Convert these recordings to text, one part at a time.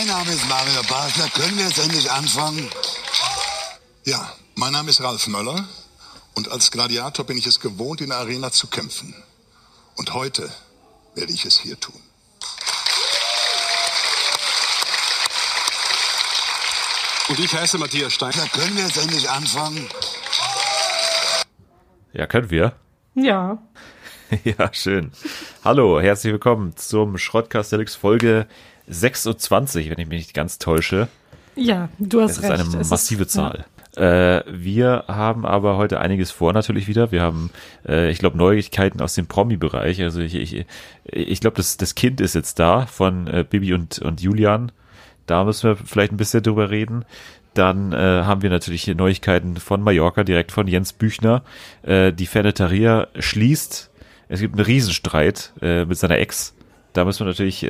Mein Name ist Mario Basler. Können wir jetzt endlich anfangen? Ja, mein Name ist Ralf Möller und als Gladiator bin ich es gewohnt, in der Arena zu kämpfen. Und heute werde ich es hier tun. Und ich heiße Matthias Stein. Da können wir jetzt endlich anfangen? Ja, können wir. Ja. ja, schön. Hallo, herzlich willkommen zum Schrottkast Deluxe Folge 26, wenn ich mich nicht ganz täusche. Ja, du hast das recht. ist eine Es massive ist, Zahl. Äh, wir haben aber heute einiges vor natürlich wieder. Wir haben, äh, ich glaube, Neuigkeiten aus dem Promi-Bereich. Also ich, ich, ich glaube, das, das Kind ist jetzt da von äh, Bibi und, und Julian. Da müssen wir vielleicht ein bisschen drüber reden. Dann äh, haben wir natürlich Neuigkeiten von Mallorca, direkt von Jens Büchner. Äh, die Feneteria schließt. Es gibt einen Riesenstreit äh, mit seiner Ex. Da müssen wir natürlich,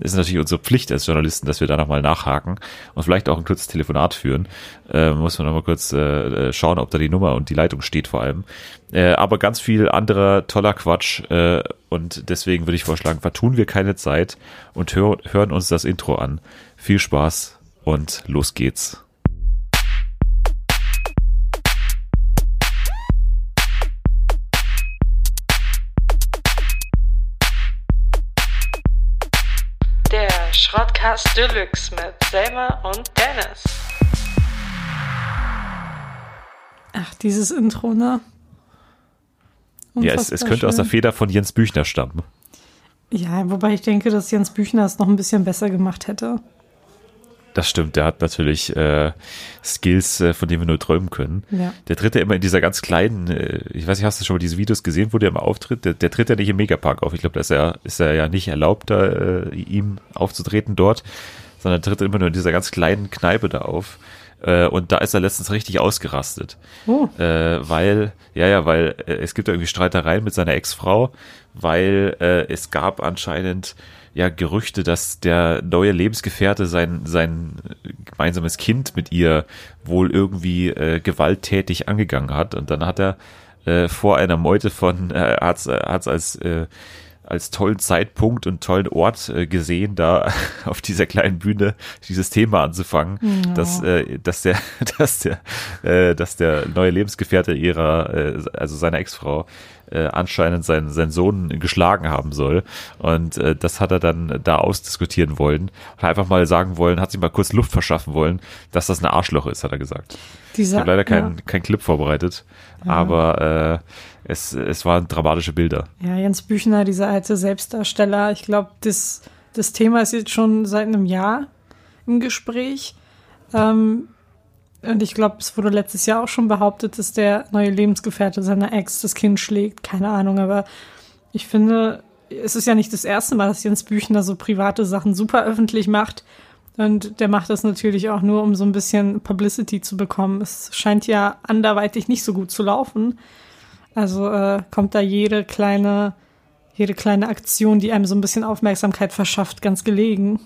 ist natürlich unsere Pflicht als Journalisten, dass wir da nochmal nachhaken und vielleicht auch ein kurzes Telefonat führen. Äh, muss man nochmal kurz äh, schauen, ob da die Nummer und die Leitung steht vor allem. Äh, aber ganz viel anderer toller Quatsch äh, und deswegen würde ich vorschlagen, vertun wir keine Zeit und hör, hören uns das Intro an. Viel Spaß und los geht's. Schrottkast Deluxe mit Selma und Dennis. Ach, dieses Intro, ne? Ja, es, es Unfassbar könnte aus der schön. Feder von Jens Büchner stammen. Ja, wobei ich denke, dass Jens Büchner es noch ein bisschen besser gemacht hätte. Das stimmt, der hat natürlich äh, Skills, äh, von denen wir nur träumen können. Ja. Der tritt ja immer in dieser ganz kleinen, äh, ich weiß nicht, hast du schon mal diese Videos gesehen, wo der immer auftritt? Der, der tritt ja nicht im Megapark auf. Ich glaube, da ist er, ist er ja nicht erlaubt, da, äh, ihm aufzutreten dort, sondern tritt immer nur in dieser ganz kleinen Kneipe da auf. Äh, und da ist er letztens richtig ausgerastet. Oh. Äh, weil, ja, ja, weil äh, es gibt da irgendwie Streitereien mit seiner Ex-Frau, weil äh, es gab anscheinend ja Gerüchte, dass der neue Lebensgefährte sein, sein gemeinsames Kind mit ihr wohl irgendwie äh, gewalttätig angegangen hat. Und dann hat er äh, vor einer Meute von, äh, äh, hat's als äh, als tollen Zeitpunkt und tollen Ort äh, gesehen, da auf dieser kleinen Bühne dieses Thema anzufangen, Ja. dass, äh, dass der, dass der, äh, dass der neue Lebensgefährte ihrer, äh, also seiner Ex-Frau, äh, anscheinend seinen, seinen Sohn geschlagen haben soll. Und äh, das hat er dann da ausdiskutieren wollen. Hat einfach mal sagen wollen, hat sich mal kurz Luft verschaffen wollen, dass das ein Arschloch ist, hat er gesagt. Ich Dieser, habe leider keinen ja. kein Clip vorbereitet, aber äh, es, es waren dramatische Bilder. ja, Jens Büchner, dieser alte Selbstdarsteller. Ich glaube, das, das Thema ist jetzt schon seit einem Jahr im Gespräch. Ähm, und ich glaube, es wurde letztes Jahr auch schon behauptet, dass der neue Lebensgefährte seiner Ex das Kind schlägt. Keine Ahnung, aber ich finde, es ist ja nicht das erste Mal, dass Jens Büchner so private Sachen super öffentlich macht. Und der macht das natürlich auch nur, um so ein bisschen Publicity zu bekommen. Es scheint ja anderweitig nicht so gut zu laufen. Also äh, kommt da jede kleine, jede kleine Aktion, die einem so ein bisschen Aufmerksamkeit verschafft, ganz gelegen.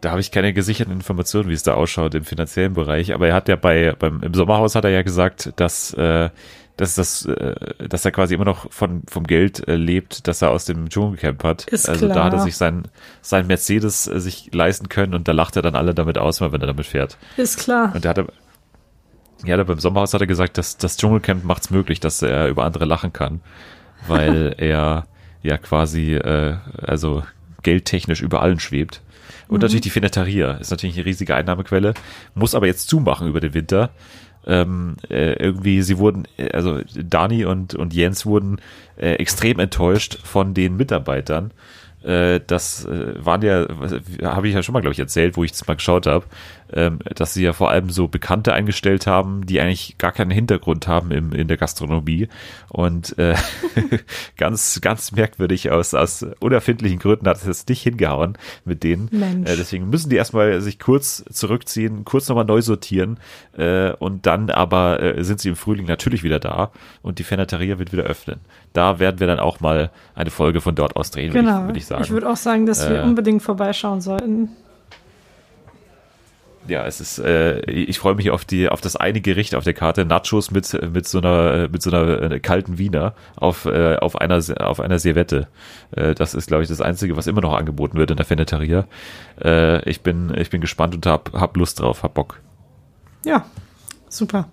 Da habe ich keine gesicherten Informationen, wie es da ausschaut im finanziellen Bereich. Aber er hat ja bei beim im Sommerhaus hat er ja gesagt, dass äh, dass das äh, dass er quasi immer noch von vom Geld äh, lebt, das er aus dem Dschungelcamp hat. Ist also da hat er klar. sich sein sein Mercedes äh, sich leisten können und da lacht er dann alle damit aus, wenn er damit fährt. Ist klar. Und da hat er ja, da beim Sommerhaus hat er gesagt, dass das Dschungelcamp macht's möglich, dass er über andere lachen kann, weil er ja quasi äh, also geldtechnisch über allen schwebt. Und natürlich die Feneteria ist natürlich eine riesige Einnahmequelle, muss aber jetzt zumachen über den Winter. Ähm, äh, irgendwie, sie wurden, äh, also Dani und, und Jens wurden äh, extrem enttäuscht von den Mitarbeitern. Äh, das äh, waren ja, habe ich ja schon mal, glaube ich, erzählt, wo ich das mal geschaut habe, ähm, dass sie ja vor allem so Bekannte eingestellt haben, die eigentlich gar keinen Hintergrund haben im, in der Gastronomie und äh, ganz, ganz merkwürdig aus, aus unerfindlichen Gründen hat es jetzt nicht hingehauen mit denen. Mensch. Äh, deswegen müssen die erstmal sich kurz zurückziehen, kurz nochmal neu sortieren äh, und dann aber äh, sind sie im Frühling natürlich wieder da und die Fenateria wird wieder öffnen. Da werden wir dann auch mal eine Folge von dort aus drehen, Genau. würde ich, würd ich sagen. würde auch sagen, dass wir Äh, unbedingt vorbeischauen sollten. Ja, es ist, äh, ich freue mich auf die, auf das eine Gericht auf der Karte, Nachos mit, mit so einer, mit so einer äh, kalten Wiener auf, äh, auf einer, auf einer Servette. Äh, das ist, glaube ich, das einzige, was immer noch angeboten wird in der Feneteria. Äh, ich bin, ich bin gespannt und hab, hab Lust drauf, hab Bock. Ja, super.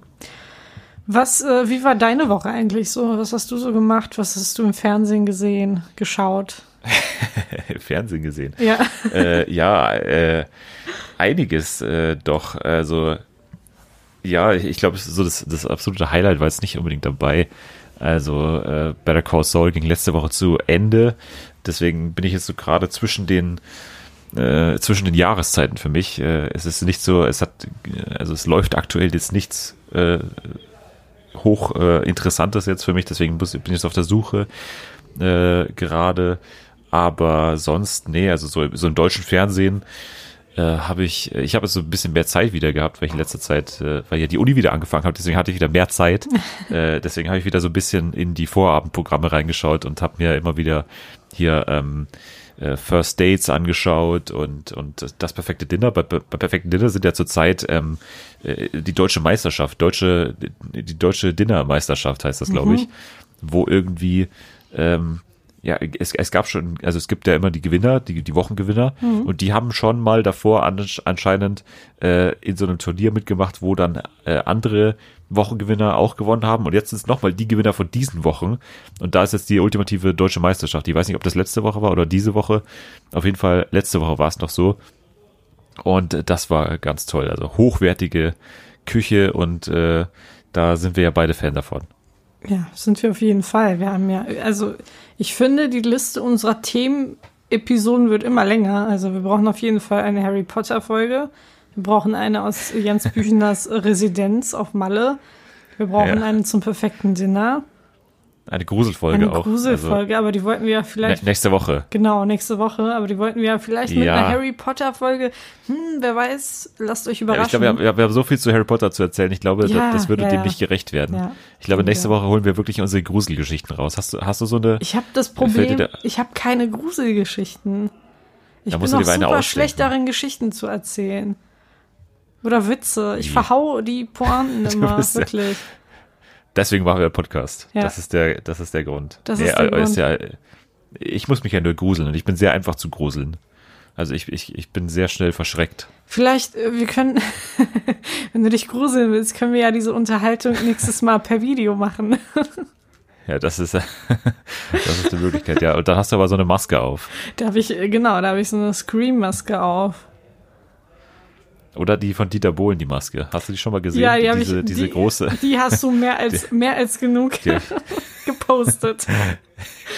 Was, äh, wie war deine Woche eigentlich so? Was hast du so gemacht? Was hast du im Fernsehen gesehen, geschaut? Fernsehen gesehen. Ja. Äh, ja, äh, einiges äh, doch. Also, ja, ich glaube, so das, das absolute Highlight war jetzt nicht unbedingt dabei. Also, äh, Better Call Saul ging letzte Woche zu Ende. Deswegen bin ich jetzt so gerade zwischen den äh, zwischen den Jahreszeiten für mich. Äh, es ist nicht so, es hat, also es läuft aktuell jetzt nichts äh, hoch äh, Interessantes jetzt für mich, deswegen bin ich jetzt auf der Suche gerade. Aber sonst, nee, also so, so im deutschen Fernsehen äh, habe ich, ich habe jetzt so ein bisschen mehr Zeit wieder gehabt, weil ich in letzter Zeit, äh, weil ja die Uni wieder angefangen hat, deswegen hatte ich wieder mehr Zeit. äh, deswegen habe ich wieder so ein bisschen in die Vorabendprogramme reingeschaut und habe mir immer wieder hier ähm, äh, First Dates angeschaut und, und das perfekte Dinner. Bei, bei perfekten Dinner sind ja zurzeit ähm, äh, die deutsche Meisterschaft, deutsche, die deutsche Dinnermeisterschaft heißt das, glaube ich, wo irgendwie ähm, ja, es, es gab schon, also es gibt ja immer die Gewinner, die, die Wochengewinner, und die haben schon mal davor an, anscheinend äh, in so einem Turnier mitgemacht, wo dann äh, andere Wochengewinner auch gewonnen haben. Und jetzt sind es nochmal die Gewinner von diesen Wochen. Und da ist jetzt die ultimative deutsche Meisterschaft. Ich weiß nicht, ob das letzte Woche war oder diese Woche. Auf jeden Fall, letzte Woche war es noch so. Und das war ganz toll. Also hochwertige Küche und äh, da sind wir ja beide Fan davon. Ja, sind wir auf jeden Fall. Wir haben ja, also ich finde, die Liste unserer Themen-Episoden wird immer länger. Also wir brauchen auf jeden Fall eine Harry Potter-Folge. Wir brauchen eine aus Jens Büchners Residenz auf Malle. Wir brauchen Ja. eine zum perfekten Dinner. Eine Gruselfolge Eine auch. Also, aber die wollten wir ja Also, vielleicht nä- nächste Woche. Genau, nächste Woche. Aber die wollten wir ja vielleicht mit einer Harry Potter-Folge. Hm, wer weiß, lasst euch Ja, ich überraschen. glaube, wir, haben- wir haben so viel zu Harry Potter zu erzählen. Ich glaube, das, das würde dem nicht gerecht werden. Ich glaube, nächste. Woche holen wir wirklich unsere Gruselgeschichten raus. Hast du, hast du so eine? Ich habe das Problem, da- ich habe keine Gruselgeschichten. Ich bin auch eine super ausdenken. schlecht darin, Geschichten zu erzählen. Oder Witze. Ich verhau die Pointen immer, wirklich. Deswegen machen wir einen Podcast. Ja. Das ist der, das ist der Grund. Das ist der aber Grund. ja, ich muss mich ja nur gruseln und ich bin sehr einfach zu gruseln. Also ich, ich, ich bin sehr schnell verschreckt. Vielleicht, äh, wir können, wenn du dich gruseln willst, können wir ja diese Unterhaltung nächstes Mal per Video machen. Ja, das ist, das ist die Möglichkeit, ja. Und dann hast du aber so eine Maske auf. Da habe ich, äh, genau, da habe ich so eine Scream-Maske auf. Oder die von Dieter Bohlen, die Maske. Hast du die schon mal gesehen? Ja, die habe ich. diese, diese die, große. Die hast du mehr als, mehr als genug Die- gepostet.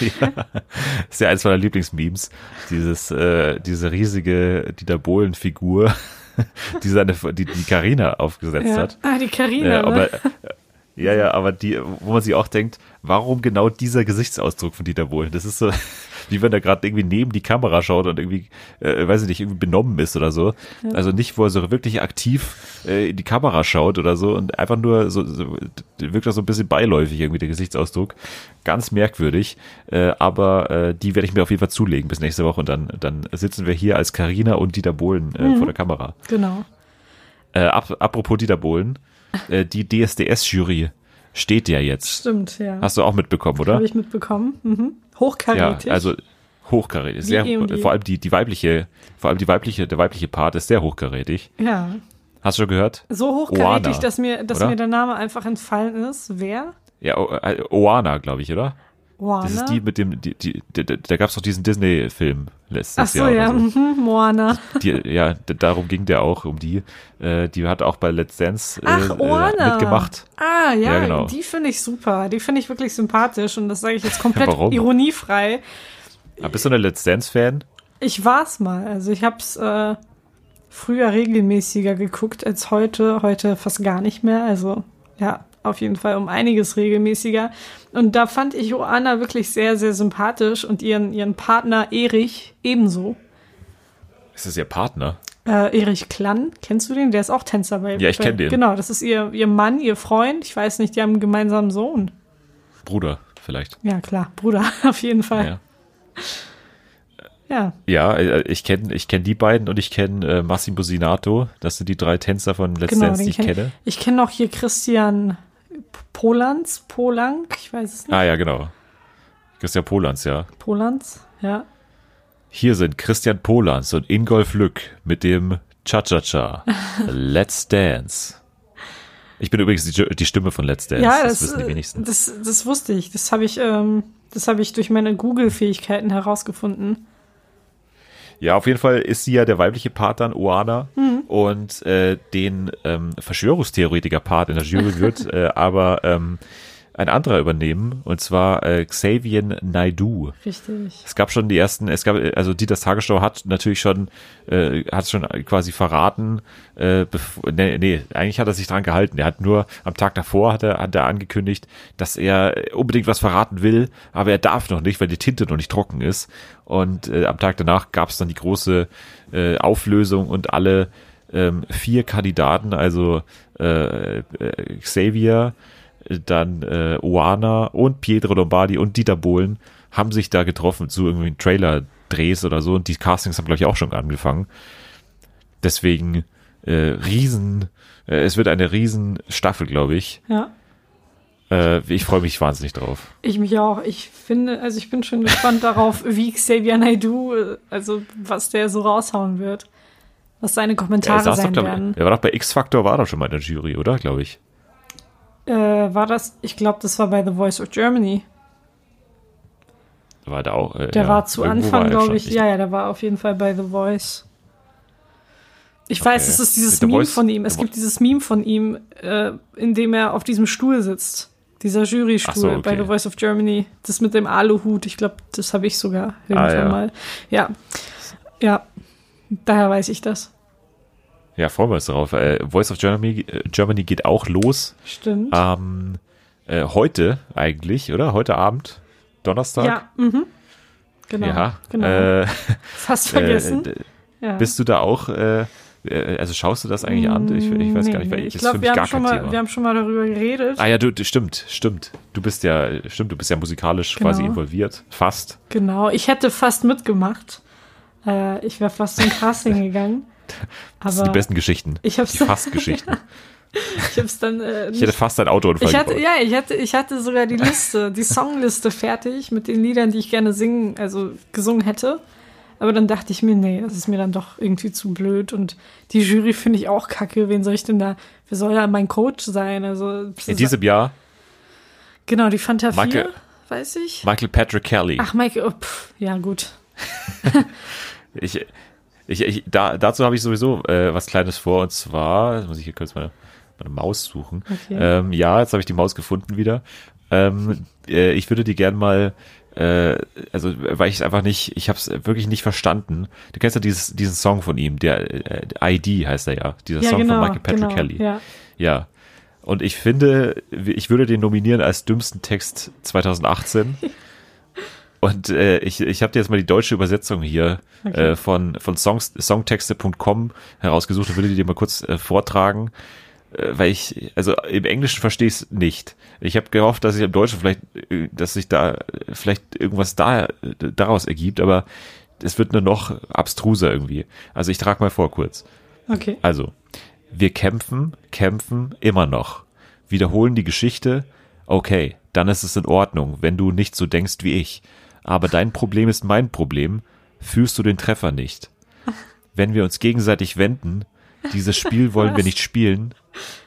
ist ja eins meiner Lieblingsmemes. Dieses, äh, diese riesige Dieter Bohlen-Figur, die seine, die, die Carina aufgesetzt Ja. hat. Ah, die Karina. Ja, ne? aber, ja, ja, aber die, wo man sich auch denkt, warum genau dieser Gesichtsausdruck von Dieter Bohlen? Das ist so, wie wenn er gerade irgendwie neben die Kamera schaut und irgendwie, äh, weiß ich nicht, irgendwie benommen ist oder so. Also nicht, wo er so wirklich aktiv äh, in die Kamera schaut oder so und einfach nur so, so wirkt das so ein bisschen beiläufig irgendwie der Gesichtsausdruck. Ganz merkwürdig, äh, aber äh, die werde ich mir auf jeden Fall zulegen bis nächste Woche und dann, dann sitzen wir hier als Karina und Dieter Bohlen äh, vor der Kamera. Genau. Äh, ap apropos Dieter Bohlen, äh, die DSDS-Jury steht ja jetzt. Stimmt, ja. Hast du auch mitbekommen, oder? Habe ich mitbekommen. Mhm. Ja, Hochkarätig. also hochkarätig. Sehr, eh vor allem die, die weibliche, vor allem die weibliche, der weibliche Part ist sehr hochkarätig. ja. Hast du schon gehört? So hochkarätig, Oana, dass mir, dass oder? mir der Name einfach entfallen ist. Wer? Ja, O- äh, Oana, glaube ich, oder? Moana. Das ist die mit dem, die, die, die, da, gab es doch diesen Disney-Film letztes Ach so, Jahr. ja, so. mhm, Moana. Die, ja, darum ging der auch, um die. Äh, die hat auch bei Let's Dance äh, Ach, äh, mitgemacht. Ah, ja, Ja, genau. die finde ich super. Die finde ich wirklich sympathisch und das sage ich jetzt komplett Warum? ironiefrei. Ah, bist du eine Let's Dance-Fan? Ich war's mal. Also ich hab's äh, früher regelmäßiger geguckt als heute. Heute fast gar nicht mehr. Also ja, auf jeden Fall um einiges regelmäßiger. Und da fand ich Joanna wirklich sehr, sehr sympathisch und ihren, ihren Partner Erich ebenso. Ist das ihr Partner? Äh, Erich Klann, kennst du den? Der ist auch Tänzer bei. Ja, ich bei- kenn den. Genau, das ist ihr, ihr Mann, ihr Freund. Ich weiß nicht, die haben einen gemeinsamen Sohn. Bruder, vielleicht. Ja, klar, Bruder, auf jeden Fall. Ja. Ja, Ja, äh, ich kenne ich kenn die beiden und ich kenne äh, Massimo Sinato. Das sind die drei Tänzer von Let's genau. Dance, die ich kenn, kenne. ich kenne noch hier Christian Polans, Polank, ich weiß es nicht. Ah ja, genau. Christian Polans, ja. Polans, ja. Hier sind Christian Polans und Ingolf Lück mit dem Cha-Cha-Cha. Let's Dance. Ich bin übrigens die, die Stimme von Let's Dance. ja, das, das, wissen die wenigsten. das, das wusste ich. Das habe ich, ähm, das habe ich durch meine Google-Fähigkeiten herausgefunden. Ja, auf jeden Fall ist sie ja der weibliche Part dann, Oana. Mhm. Und äh, den ähm, Verschwörungstheoretiker-Part in der Jury wird äh, aber ähm, ein anderer übernehmen. Und zwar äh, Xavier Naidu. Richtig. Es gab schon die ersten, es gab, also Dieters Tagesschau hat natürlich schon, äh, hat schon quasi verraten, äh, nee, nee, eigentlich hat er sich dran gehalten. Er hat nur am Tag davor hat er, hat er angekündigt, dass er unbedingt was verraten will, aber er darf noch nicht, weil die Tinte noch nicht trocken ist. Und äh, am Tag danach gab es dann die große äh, Auflösung und alle ähm, vier Kandidaten, also äh, äh, Xavier, dann äh, Oana und Pietro Lombardi und Dieter Bohlen haben sich da getroffen zu irgendwie Trailer-Drehs oder so und die Castings haben, glaube ich, auch schon angefangen. Deswegen äh, riesen, äh, es wird eine riesen Staffel, glaube ich. Ja. Äh, ich freue mich wahnsinnig drauf. Ich mich auch. Ich finde, also ich bin schon gespannt darauf, wie Xavier Naidoo, äh, also was der so raushauen wird. Was seine Kommentare doch, sein glaub, werden. er war doch bei X-Factor, war doch schon mal in der Jury, oder? Glaube ich. Äh, war das, ich glaube, das war bei The Voice of Germany. War da auch. Äh, Der ja, war zu Anfang, glaube ich. Ja, ja, der war auf jeden Fall bei The Voice. Ich weiß, Okay. es ist dieses The Meme Voice- von ihm. Es The gibt dieses Meme von ihm, äh, in dem er auf diesem Stuhl sitzt. Dieser Jurystuhl so, okay. bei The Voice of Germany. Das mit dem Aluhut. Ich glaube, das habe ich sogar irgendwann Ah, ja. mal. Ja. Ja. Daher weiß ich das. Ja, freuen wir uns darauf. Äh, Voice of Germany, äh, Germany geht auch los. Stimmt. Ähm, äh, heute eigentlich, oder? Heute Abend, Donnerstag. ja, mhm. Genau. Ja, genau. Äh, Fast vergessen. Äh, d- ja. bist du da auch, also schaust du das eigentlich an? Ich, ich weiß gar nicht, weil Nee, ich, glaube, mich wir, gar haben schon kein mal- Thema. wir haben schon mal darüber geredet. ah ja, du, du, stimmt, stimmt. Du bist ja, stimmt, du bist ja musikalisch Genau. quasi involviert. Fast. Genau, ich hätte fast mitgemacht. Äh, ich wäre fast zum Casting gegangen. Das sind die besten Geschichten. ich hab's- die Fast-Geschichten. ich habe es dann äh, Ich hätte fast einen Autounfall Ich hatte, gebaut. ja, ich hatte, ich hatte sogar die Liste, die Songliste fertig mit den Liedern, die ich gerne singen, also gesungen hätte. Aber dann dachte ich mir, nee, das ist mir dann doch irgendwie zu blöd und die Jury finde ich auch kacke. Wen soll ich denn da, wer soll da mein Coach sein? Also, In diesem Jahr genau, die Fanta 4, Michael- weiß ich. Michael Patrick Kelly. Ach, Michael, oh, pff, ja, gut. Ich, ich, ich, da, dazu habe ich sowieso äh, was Kleines vor und zwar, jetzt muss ich hier kurz meine, meine Maus suchen. Okay. Ähm, ja, jetzt habe ich die Maus gefunden wieder. Ähm, äh, ich würde die gern mal, äh, also weil ich es einfach nicht, ich habe es wirklich nicht verstanden. Du kennst ja dieses, diesen Song von ihm, der äh, ID heißt er ja, dieser Ja, Song genau, von Michael Patrick genau, Kelly. ja. ja. Und ich finde, ich würde den nominieren als dümmsten Text 2018. Und äh, ich, ich habe dir jetzt mal die deutsche Übersetzung hier Okay. äh, von, von Songs, songtexte.com herausgesucht und würde die dir mal kurz äh, vortragen, äh, weil ich, also im Englischen verstehe ich es nicht. Ich habe gehofft, dass ich im Deutschen vielleicht, äh, dass sich da äh, vielleicht irgendwas da, äh, daraus ergibt, aber es wird nur noch abstruser irgendwie. Also ich trage mal vor kurz. Okay. Also, wir kämpfen, kämpfen immer noch. Wiederholen die Geschichte. Okay, dann ist es in Ordnung, wenn du nicht so denkst wie ich. Aber dein Problem ist mein Problem. Fühlst du den Treffer nicht? Wenn wir uns gegenseitig wenden, dieses Spiel wollen wir nicht spielen.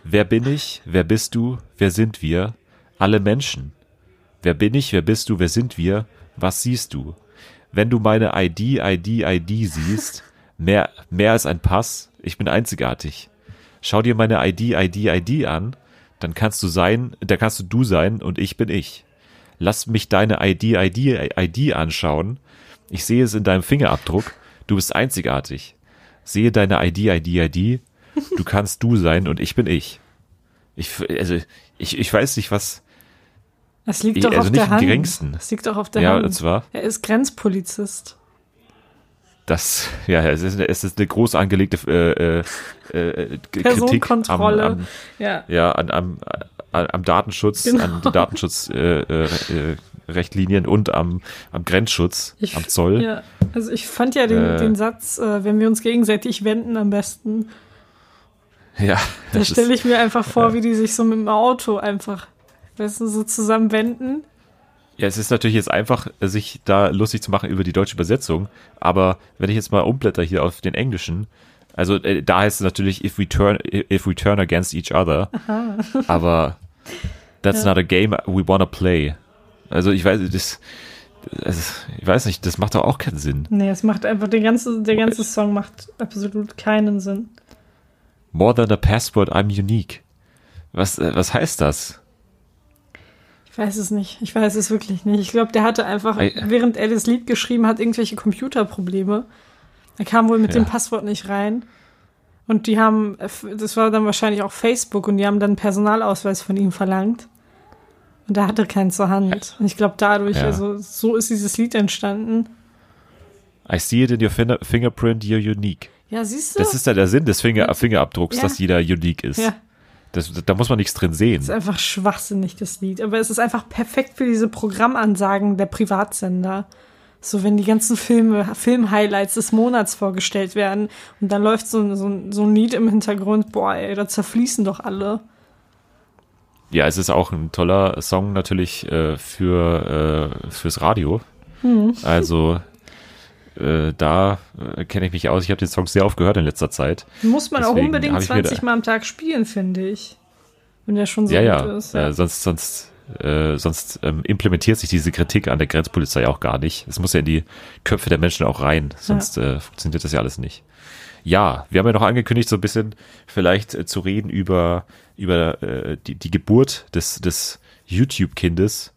Wer bin ich? Wer bist du? Wer sind wir? Alle Menschen. Wer bin ich? Wer bist du? Wer sind wir? Was siehst du? Wenn du meine ID, ID, ID siehst, mehr, mehr als ein Pass, ich bin einzigartig. Schau dir meine ID, ID, ID an, dann kannst du sein, da kannst du du sein und ich bin ich. Lass mich deine ID, ID, ID anschauen. Ich sehe es in deinem Fingerabdruck. Du bist einzigartig. Sehe deine ID, ID, ID. Du kannst du sein und ich bin ich. Ich, also, ich, ich weiß nicht, was, Das liegt Ich- doch also auf nicht der im Hand. geringsten. Das liegt doch auf der ja, Hand. und zwar, er ist Grenzpolizist. das, ja, es ist, es ist eine groß angelegte äh, äh, äh, Kritik am, Personenkontrolle. am, Ja. ja, an, am, am Datenschutz, Genau. an die Datenschutzregeln äh, äh, Rechtlinien und am, am Grenzschutz, Ich, am Zoll. Ja, also ich fand ja den, Äh. den Satz, äh, wenn wir uns gegenseitig wenden, am besten. Ja, Da stelle ich mir einfach vor, wie die sich so mit dem Auto einfach, weißt du, so zusammen wenden. Ja, es ist natürlich jetzt einfach, sich da lustig zu machen über die deutsche Übersetzung, aber wenn ich jetzt mal umblätter hier auf den Englischen, also äh, da heißt es natürlich if we turn if we turn against each other, aber that's not a game we wanna play. Also ich weiß, das, das, ich weiß nicht, das macht doch auch keinen Sinn. Nee, es macht einfach, der ganze, der ganze Song macht absolut keinen Sinn. More than a passport, I'm unique. Was, äh, was heißt das? Ich weiß es nicht. Ich weiß es wirklich nicht. Ich glaube, der hatte einfach, Ei- während er das Lied geschrieben hat, irgendwelche Computerprobleme. Er kam wohl mit Ja. dem Passwort nicht rein. Und die haben, das war dann wahrscheinlich auch Facebook und die haben dann einen Personalausweis von ihm verlangt. Und er hatte keinen zur Hand. Und ich glaube, dadurch, Ja. also so ist dieses Lied entstanden. I see it in your finger, fingerprint, you're unique. Ja, siehst du? Das ist ja der Sinn des Finger, Fingerabdrucks, Ja. dass jeder unique ist. ja, Das, da muss man nichts drin sehen. ist einfach schwachsinnig, das Lied. Aber es ist einfach perfekt für diese Programmansagen der Privatsender. So, wenn die ganzen Filme, Film-Highlights des Monats vorgestellt werden und dann läuft so, ein- so, so ein Lied im Hintergrund, boah, ey, da zerfließen doch alle. Ja, es ist auch ein toller Song natürlich äh, für äh, fürs Radio. Hm. Also äh, da äh, kenne ich mich aus. Ich habe den Song sehr oft gehört in letzter Zeit. Muss man auch Deswegen unbedingt ich mir 20 da- Mal am Tag spielen, finde ich. Wenn der schon so ja, gut ja. ist. Äh, sonst sonst äh, sonst ähm, implementiert sich diese Kritik an der Grenzpolizei auch gar nicht. Es muss ja in die Köpfe der Menschen auch rein, sonst äh, funktioniert das ja alles nicht. Ja, wir haben ja noch angekündigt, so ein bisschen vielleicht äh, zu reden über über äh, die, die Geburt des des YouTube-Kindes.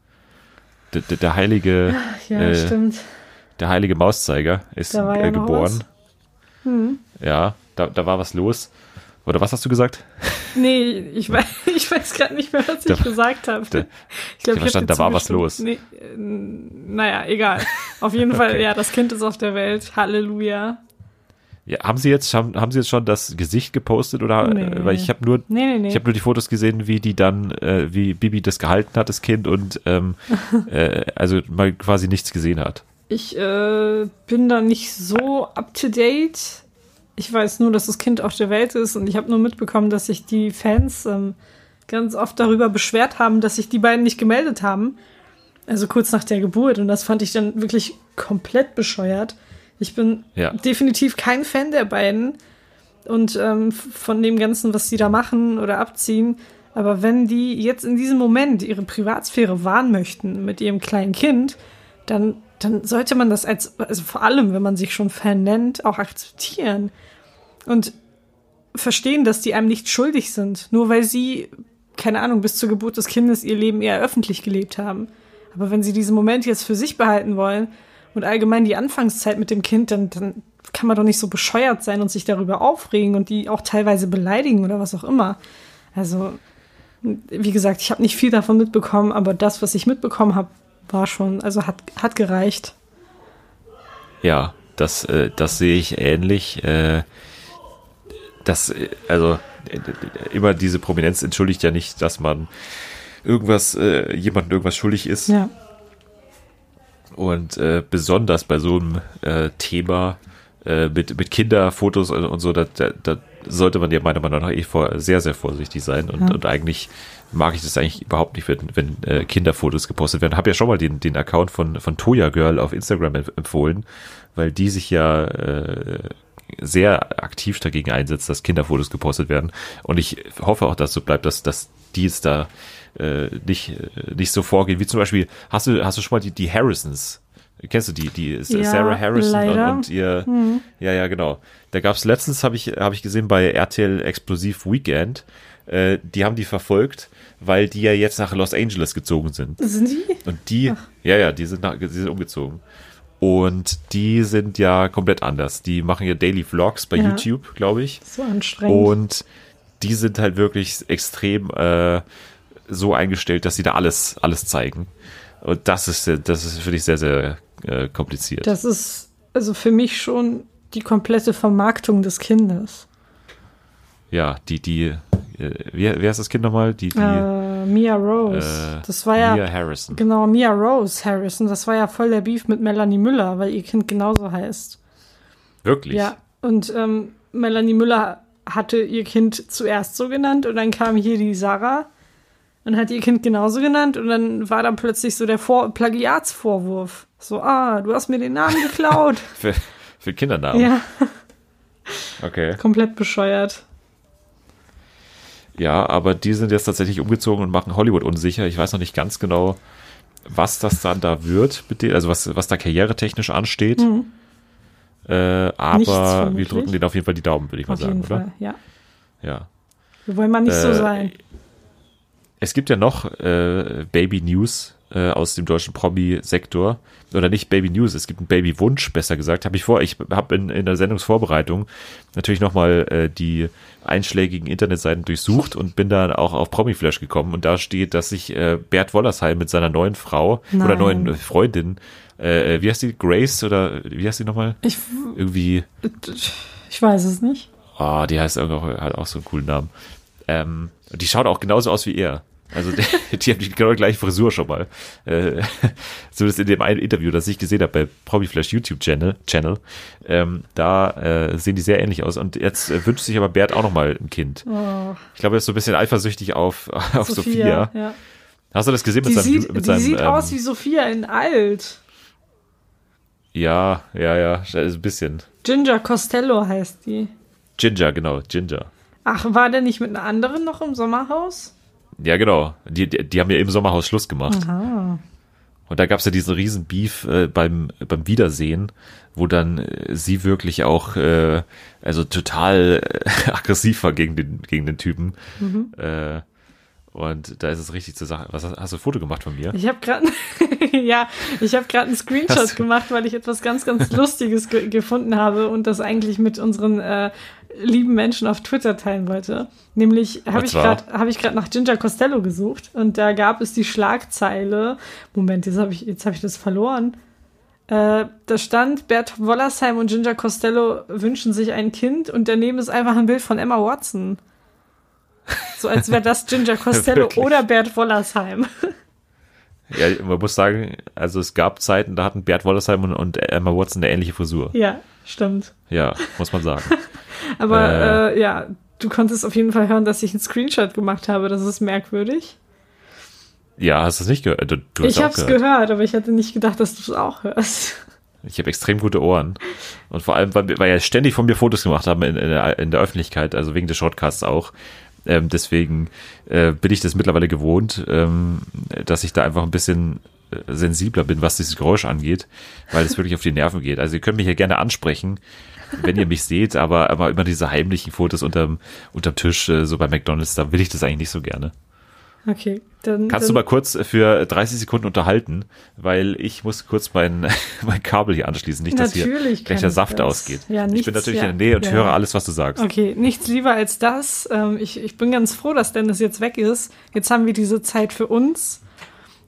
Der, der, der heilige ja, äh, stimmt. Der heilige Mauszeiger ist ja äh, noch geboren. Ja, da, da war was los. Oder was hast du gesagt? Nee, ich weiß, ich weiß gerade nicht mehr, was ich Da- gesagt habe. da- ich glaub, da stand, hab dir da war was los. Nee, äh, naja, egal. Auf jeden Fall, Okay. ja, das Kind ist auf der Welt. Halleluja. Ja, haben Sie jetzt haben, haben Sie jetzt schon das Gesicht gepostet oder Nee. äh, weil ich habe nur Nee, nee, nee. ich habe nur die Fotos gesehen, wie die dann äh, wie Bibi das gehalten hat, das Kind und ähm, äh, also mal quasi nichts gesehen hat. Ich äh, bin da nicht so up to date. Ich weiß nur, dass das Kind auf der Welt ist und ich habe nur mitbekommen, dass sich die Fans ähm, ganz oft darüber beschwert haben, dass sich die beiden nicht gemeldet haben. Also kurz nach der Geburt und das fand ich dann wirklich komplett bescheuert. Ich bin Ja. definitiv kein Fan der beiden und ähm, von dem Ganzen, was sie da machen oder abziehen. Aber wenn die jetzt in diesem Moment ihre Privatsphäre wahren möchten mit ihrem kleinen Kind, dann, dann sollte man das als, also vor allem, wenn man sich schon Fan nennt, auch akzeptieren. Und verstehen, dass die einem nicht schuldig sind, nur weil sie, keine Ahnung, bis zur Geburt des Kindes ihr Leben eher öffentlich gelebt haben. Aber wenn sie diesen Moment jetzt für sich behalten wollen und allgemein die Anfangszeit mit dem Kind, dann, dann kann man doch nicht so bescheuert sein und sich darüber aufregen und die auch teilweise beleidigen oder was auch immer. Also, wie gesagt, ich habe nicht viel davon mitbekommen, aber das, was ich mitbekommen habe, war schon, also hat, hat gereicht. Ja, das äh, das sehe ich ähnlich. Äh, das äh, also äh, immer diese Prominenz entschuldigt ja nicht, dass man irgendwas äh, jemandem irgendwas schuldig ist. Ja. Und äh, besonders bei so einem äh, Thema äh, mit, mit Kinderfotos und, und so, da, da, da sollte man ja meiner Meinung nach eh vor, sehr, sehr vorsichtig sein. Und, und eigentlich mag ich das eigentlich überhaupt nicht, wenn, wenn äh, Kinderfotos gepostet werden. Habe ja schon mal den, den Account von, von Toya Girl auf Instagram empf- empfohlen, weil die sich ja äh, sehr aktiv dagegen einsetzt, dass Kinderfotos gepostet werden. Und ich hoffe auch, dass so bleibt, dass, dass die es da äh, nicht, äh, nicht so vorgehen. Wie zum Beispiel, hast du, hast du schon mal die, die Harrisons? Kennst du die, die Ja, Sarah Harrison und, und ihr, ja, ja, genau. Da gab's letztens, habe ich, habe ich gesehen bei RTL Explosiv Weekend, äh, die haben die verfolgt, weil die ja jetzt nach Los Angeles gezogen sind. Sind die? Und die, ja, ja, die sind, nach, die sind umgezogen. Und die sind ja komplett anders. Die machen ja Daily Vlogs bei Ja. YouTube, glaube ich. So anstrengend. Und die sind halt wirklich extrem äh, so eingestellt, dass sie da alles, alles zeigen. Und das ist, das ist, finde ich, sehr, sehr äh, kompliziert. Das ist also für mich schon die komplette Vermarktung des Kindes. ja, die, die, äh, wie, wer ist das Kind nochmal? Die, die, äh, Mia Rose. Äh, das war ja Mia Harrison. genau Mia Rose Harrison. Das war ja voll der Beef mit Melanie Müller, weil ihr Kind genauso heißt. Wirklich? Ja, und ähm, Melanie Müller hatte ihr Kind zuerst so genannt und dann kam hier die Sarah und hat ihr Kind genauso genannt und dann war dann plötzlich so der Vor Plagiatsvorwurf. So, ah, du hast mir den Namen geklaut. Für, für Kindernamen. ja, Okay. komplett bescheuert. Ja, aber die sind jetzt tatsächlich umgezogen und machen Hollywood unsicher. Ich weiß noch nicht ganz genau, was das dann da wird, also was, was da karrieretechnisch ansteht. Äh, Mhm. Nichts, aber wir drücken denen auf jeden Fall die Daumen, würde ich mal Auf sagen, jeden oder? Fall, ja. Ja. Wir wollen mal nicht so Äh, sein. Es gibt ja noch äh, Baby News äh, aus dem deutschen Promi-Sektor. Oder nicht Baby News, es gibt einen Baby-Wunsch, besser gesagt. Habe ich vor, ich habe in, in der Sendungsvorbereitung natürlich nochmal äh, die einschlägigen Internetseiten durchsucht und bin dann auch auf Promiflash gekommen. Und da steht, dass sich äh, Bert Wollersheim mit seiner neuen Frau oder Nein. neuen Freundin, äh, wie heißt die, Grace oder wie heißt die nochmal? Ich, Irgendwie ich weiß es nicht. Ah, die heißt irgendwie auch, hat auch so einen coolen Namen. Ähm, die schaut auch genauso aus wie er. Also die, die haben die genau die gleiche Frisur schon mal. Äh, zumindest in dem einen Interview, das ich gesehen habe bei Promiflash YouTube Channel, Channel ähm, da äh, sehen die sehr ähnlich aus. Und jetzt äh, wünscht sich aber Bert auch noch mal ein Kind. Oh, Ich glaube, er ist so ein bisschen eifersüchtig auf, auf Sophia. ja. Hast du das gesehen mit Die seinem, sieht, mit die seinem sieht ähm, aus wie Sophia in alt. Ja, ja, ja, ist ein bisschen. Ginger Costello heißt die. Ginger, genau, Ginger. Ach, war der nicht mit einer anderen noch im Sommerhaus? Ja, genau. Die, die, die haben ja im Sommerhaus Schluss gemacht. Ah. Und da gab es ja diesen riesen Beef äh, beim, beim Wiedersehen, wo dann äh, sie wirklich auch äh, also total äh, aggressiv war gegen den, gegen den Typen. Äh, und da ist es richtig zur Sache. Was hast, hast du ein Foto gemacht von mir? Ich habe gerade ja, ich habe gerade einen Screenshot gemacht, weil ich etwas ganz ganz lustiges ge gefunden habe und das eigentlich mit unseren lieben Menschen auf Twitter teilen wollte. Nämlich habe ich gerade ich gerade nach Ginger Costello gesucht und da gab es die Schlagzeile. Moment, jetzt habe ich jetzt habe ich das verloren. Äh, da stand Bert Wollersheim und Ginger Costello wünschen sich ein Kind und daneben ist einfach ein Bild von Emma Watson. So als wäre das Ginger Costello oder Bert Wollersheim. Ja, man muss sagen, also es gab Zeiten, da hatten Bert Wollersheim und, und Emma Watson eine ähnliche Frisur. Ja, stimmt. Ja, muss man sagen. Aber Äh. äh, ja, du konntest auf jeden Fall hören, dass ich einen Screenshot gemacht habe. Das ist merkwürdig. Ja, hast du es nicht gehört? Du, du hast ich habe es gehört. gehört, aber ich hatte nicht gedacht, dass du es auch hörst. Ich habe extrem gute Ohren. Und vor allem, weil, weil ja ständig von mir Fotos gemacht haben in, in, der, in der Öffentlichkeit, also wegen des Shortcasts auch. Ähm, deswegen äh, bin ich das mittlerweile gewohnt, ähm, dass ich da einfach ein bisschen äh, sensibler bin, was dieses Geräusch angeht, weil es wirklich auf die Nerven geht. Also ihr könnt mich ja gerne ansprechen, wenn ihr mich seht, aber, aber immer diese heimlichen Fotos unterm, unterm Tisch, äh, so bei McDonalds, da will ich das eigentlich nicht so gerne. Okay, dann. Kannst dann, du mal kurz für 30 Sekunden unterhalten, weil ich muss kurz mein, mein Kabel hier anschließen, nicht, dass hier Natürlich gleich kann der ich Saft das. ausgeht. Ja, ich nichts, bin natürlich ja. in der Nähe und Ja. höre alles, was du sagst. Okay, nichts lieber als das. Ähm, ich, ich bin ganz froh, dass Dennis jetzt weg ist. Jetzt haben wir diese Zeit für uns.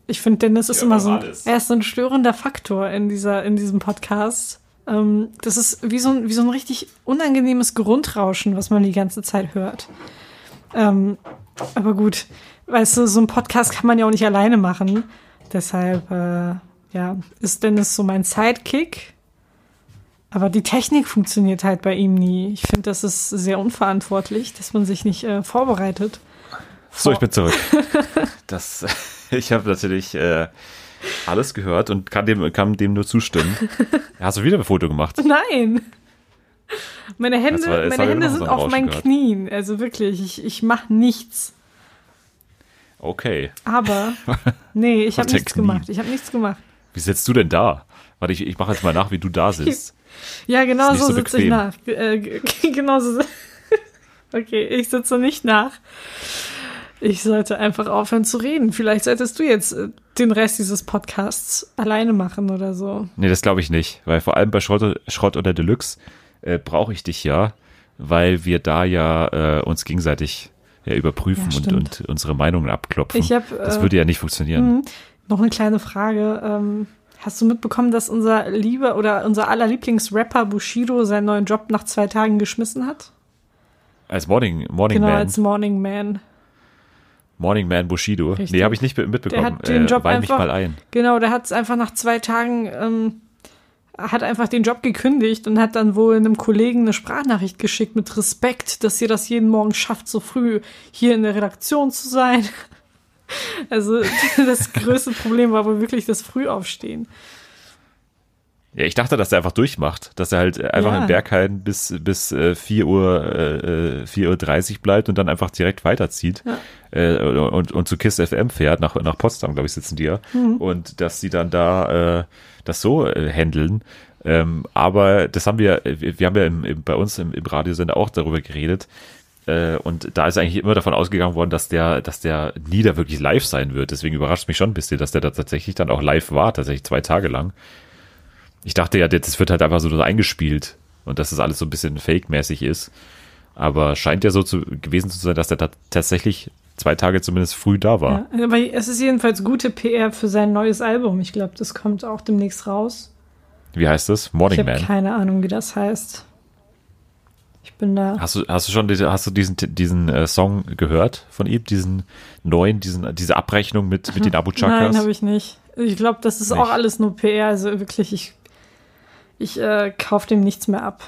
Ich finde, Dennis ist Ja, immer so ein, er ist so ein störender Faktor in, dieser, in diesem Podcast. Ähm, das ist wie so, ein, wie so ein richtig unangenehmes Grundrauschen, was man die ganze Zeit hört. Ähm, aber gut, weißt du, so ein Podcast kann man ja auch nicht alleine machen. Deshalb, äh, ja, ist Dennis so mein Sidekick. Aber die Technik funktioniert halt bei ihm nie. Ich finde, das ist sehr unverantwortlich, dass man sich nicht äh, vorbereitet. So, ich bin zurück. Das, ich habe natürlich äh, alles gehört und kann dem, kann dem nur zustimmen. Hast du wieder ein Foto gemacht? Nein! Meine Hände, war- meine Hände so sind auf Rauschen meinen gehört. Knien. Also wirklich, ich, ich mache nichts. Okay. Aber, nee, ich habe nichts Knien. gemacht. Ich habe nichts gemacht. Wie sitzt du denn da? Warte, ich, ich mache jetzt mal nach, wie du da sitzt. Ja, genau so so sitze ich nach. Äh, genau so. Okay, ich sitze nicht nach. Ich sollte einfach aufhören zu reden. Vielleicht solltest du jetzt äh, den Rest dieses Podcasts alleine machen oder so. Nee, das glaube ich nicht, weil vor allem bei Schrott, Schrott oder Deluxe äh, brauche ich dich ja, weil wir da ja äh, uns gegenseitig ja, überprüfen Ja, und, und unsere Meinungen abklopfen. Ich hab, das äh, würde ja nicht funktionieren. Mhm. Noch eine kleine Frage. Ähm, hast du mitbekommen, dass unser lieber oder unser aller Lieblingsrapper Bushido seinen neuen Job nach zwei Tagen geschmissen hat? Als Morning, Morning genau, Man. als Morning Man. Morning Man Bushido. Richtig. Nee, habe ich nicht mitbekommen. Der hat den äh, Job mich einfach- mal ein. Genau, der hat es einfach nach zwei Tagen, ähm, hat einfach den Job gekündigt und hat dann wohl einem Kollegen eine Sprachnachricht geschickt mit Respekt, dass ihr das jeden Morgen schafft, so früh hier in der Redaktion zu sein. Also das größte Problem war wohl wirklich das Frühaufstehen. Ja, ich dachte, dass er einfach durchmacht, dass er halt einfach Ja. in Berghain bis, bis äh, 4 Uhr, äh, 4.30 Uhr bleibt und dann einfach direkt weiterzieht äh, und, und zu KISS FM fährt, nach, nach Potsdam, glaube ich, sitzen die ja. Und dass sie dann da äh, das so äh, handeln. Ähm, aber das haben wir, wir wir haben ja im, im, bei uns im, im Radiosender auch darüber geredet. Äh, und da ist eigentlich immer davon ausgegangen worden, dass der, dass der nie da wirklich live sein wird. Deswegen überrascht mich schon ein bisschen, dass der da tatsächlich dann auch live war, tatsächlich zwei Tage lang. Ich dachte ja, das wird halt einfach so eingespielt und dass das alles so ein bisschen fake-mäßig ist. Aber scheint ja so zu, gewesen zu sein, dass der tatsächlich zwei Tage zumindest früh da war. Ja, aber es ist jedenfalls gute PR für sein neues Album. Ich glaube, das kommt auch demnächst raus. Wie heißt das? Ich Morning habe Man. keine Ahnung, wie das heißt. Ich bin da. Hast du, hast du schon hast du diesen, diesen äh, Song gehört von ihm? Diesen neuen, diesen, diese Abrechnung mit, mit den Abu Chakas? Nein, habe ich nicht. Ich glaube, das ist Nicht. auch alles nur PR. Also wirklich, ich, ich äh, kaufe dem nichts mehr ab.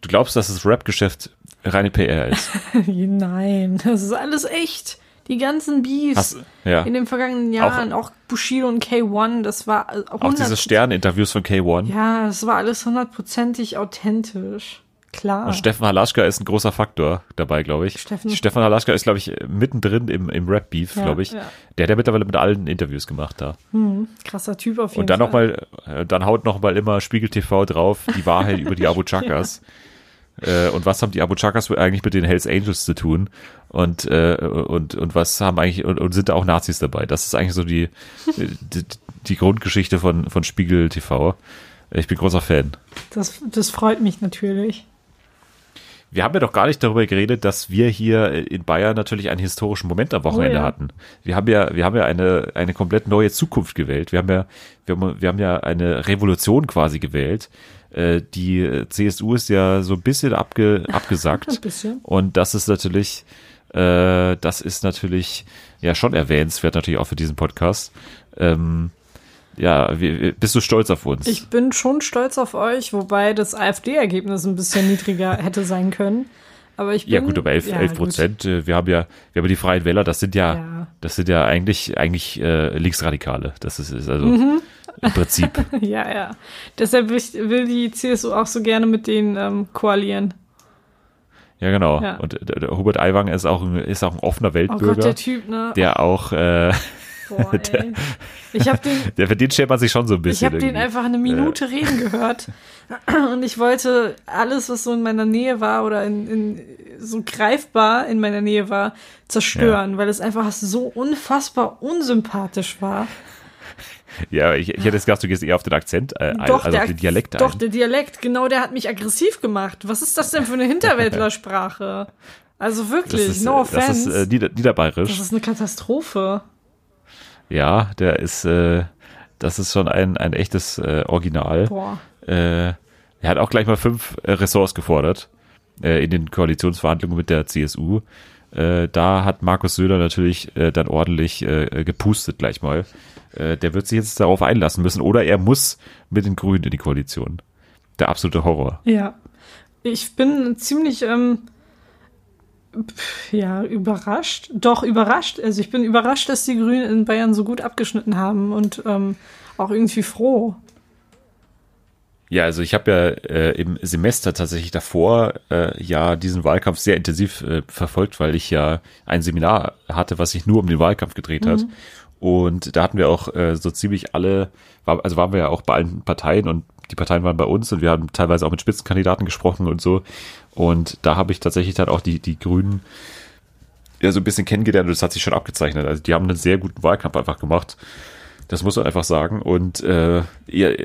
Du glaubst, dass das Rap-Geschäft reine PR ist? Nein, das ist alles echt. Die ganzen Beefs Hast, ja. in den vergangenen Jahren, auch, Bushido und K1, das war äh, Auch 100 diese Stern-Interviews von K1. Ja, das war alles hundertprozentig authentisch. Klar. Und Steffen Halaschka ist ein großer Faktor dabei, glaube ich. Steffen- Stefan Halaschka ist, glaube ich, mittendrin im, im Rap-Beef, Ja, glaube ich. ja. Der hat ja mittlerweile mit allen Interviews gemacht da. Krasser Typ auf jeden Und dann Fall. nochmal, äh, dann haut nochmal immer Spiegel TV drauf, die Wahrheit über die Abu Chakas. Äh, und was haben die Abu Chakas eigentlich mit den Hells Angels zu tun? Und, äh, und, und was haben eigentlich, und, und sind da auch Nazis dabei? Das ist eigentlich so die, die, die Grundgeschichte von, von Spiegel TV. Ich bin großer Fan. das, das freut mich natürlich. Wir haben ja doch gar nicht darüber geredet, dass wir hier in Bayern natürlich einen historischen Moment am Wochenende Oh ja. hatten. Wir haben ja, wir haben ja eine, eine komplett neue Zukunft gewählt. Wir haben ja, wir haben, wir haben ja eine Revolution quasi gewählt. Äh, Die CSU ist ja so ein bisschen abge, abgesackt. Ein bisschen. Und das ist natürlich, äh, das ist natürlich ja schon erwähnenswert natürlich auch für diesen Podcast. Ähm, ja, wie, bist du stolz auf uns? Ich bin schon stolz auf euch, wobei das AfD-Ergebnis ein bisschen niedriger hätte sein können. Aber ich bin, Ja gut, aber 11 Ja, 11 gut. Prozent. äh, Wir haben ja, wir haben die Freien Wähler. Das sind ja, Ja. das sind ja eigentlich, eigentlich äh, Linksradikale. Das ist, ist also Mhm. im Prinzip. Ja, ja. Deshalb will, die CSU auch so gerne mit denen ähm, koalieren. Ja genau. Ja. Und äh, der Hubert Aiwanger ist auch ein, ist auch ein offener Oh Weltbürger, Gott, der Typ, ne? der auch, äh, Boah, ey. Ich habe den, der für den schämt man sich schon so ein ich bisschen. hab den irgendwie. einfach eine Minute reden gehört. Und ich wollte alles, was so in meiner Nähe war oder in, in so greifbar in meiner Nähe war, zerstören, weil es einfach so unfassbar unsympathisch war. Ja, ich, ich hätte jetzt gedacht, du gehst eher auf den Akzent, äh, Doch, also der, auf den Dialekt doch, ein. der Dialekt, genau, der hat mich aggressiv gemacht. Was ist das denn für eine Hinterwäldlersprache? Also wirklich, ist, no äh, das offense. ist äh, Nieder Niederbayerisch. das ist eine Katastrophe. Ja, der ist, äh, das ist schon ein, ein echtes äh, Original. Boah. Äh, er hat auch gleich mal fünf äh, Ressorts gefordert äh, in den Koalitionsverhandlungen mit der CSU. Äh, da hat Markus Söder natürlich äh, dann ordentlich äh, gepustet gleich mal. Äh, der wird sich jetzt darauf einlassen müssen oder er muss mit den Grünen in die Koalition. Der absolute Horror. Ja. Ich bin ziemlich, ähm, ja, überrascht. Doch, überrascht. Also ich bin überrascht, dass die Grünen in Bayern so gut abgeschnitten haben und ähm, auch irgendwie froh. Ja, also ich habe ja äh, im Semester tatsächlich davor äh, ja diesen Wahlkampf sehr intensiv äh, verfolgt, weil ich ja ein Seminar hatte, was sich nur um den Wahlkampf gedreht hat. Und da hatten wir auch äh, so ziemlich alle, war, also waren wir ja auch bei allen Parteien und die Parteien waren bei uns und wir haben teilweise auch mit Spitzenkandidaten gesprochen und so. Und da habe ich tatsächlich dann auch die, die Grünen ja so ein bisschen kennengelernt und das hat sich schon abgezeichnet. Also die haben einen sehr guten Wahlkampf einfach gemacht. Das muss man einfach sagen. Und äh,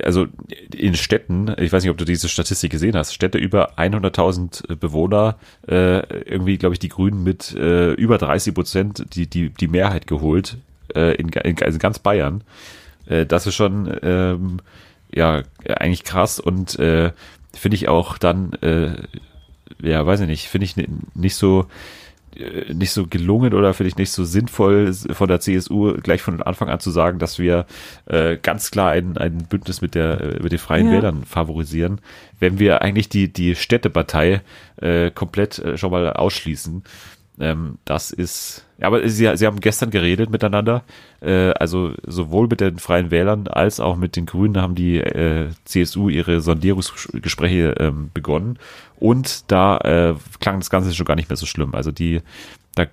also in Städten, ich weiß nicht, ob du diese Statistik gesehen hast, Städte über 100.000 Bewohner, äh, irgendwie, glaube ich, die Grünen mit äh, über 30 Prozent die, die, die Mehrheit geholt äh, in, in, also ganz Bayern. Äh, das ist schon ähm, ja eigentlich krass und äh, finde ich auch dann, äh, ja, weiß ich nicht, finde ich ni- nicht so äh, nicht so gelungen oder vielleicht nicht so sinnvoll von der CSU gleich von Anfang an zu sagen, dass wir äh, ganz klar ein, ein Bündnis mit der äh, mit den Freien Ja. Wählern favorisieren, wenn wir eigentlich die die Städtepartei äh, komplett äh, schon mal ausschließen. Ähm, das ist, ja, aber sie, sie haben gestern geredet miteinander, äh, also sowohl mit den Freien Wählern als auch mit den Grünen haben die äh, CSU ihre Sondierungsgespräche ähm, begonnen und da äh, klang das Ganze schon gar nicht mehr so schlimm. Also die, da,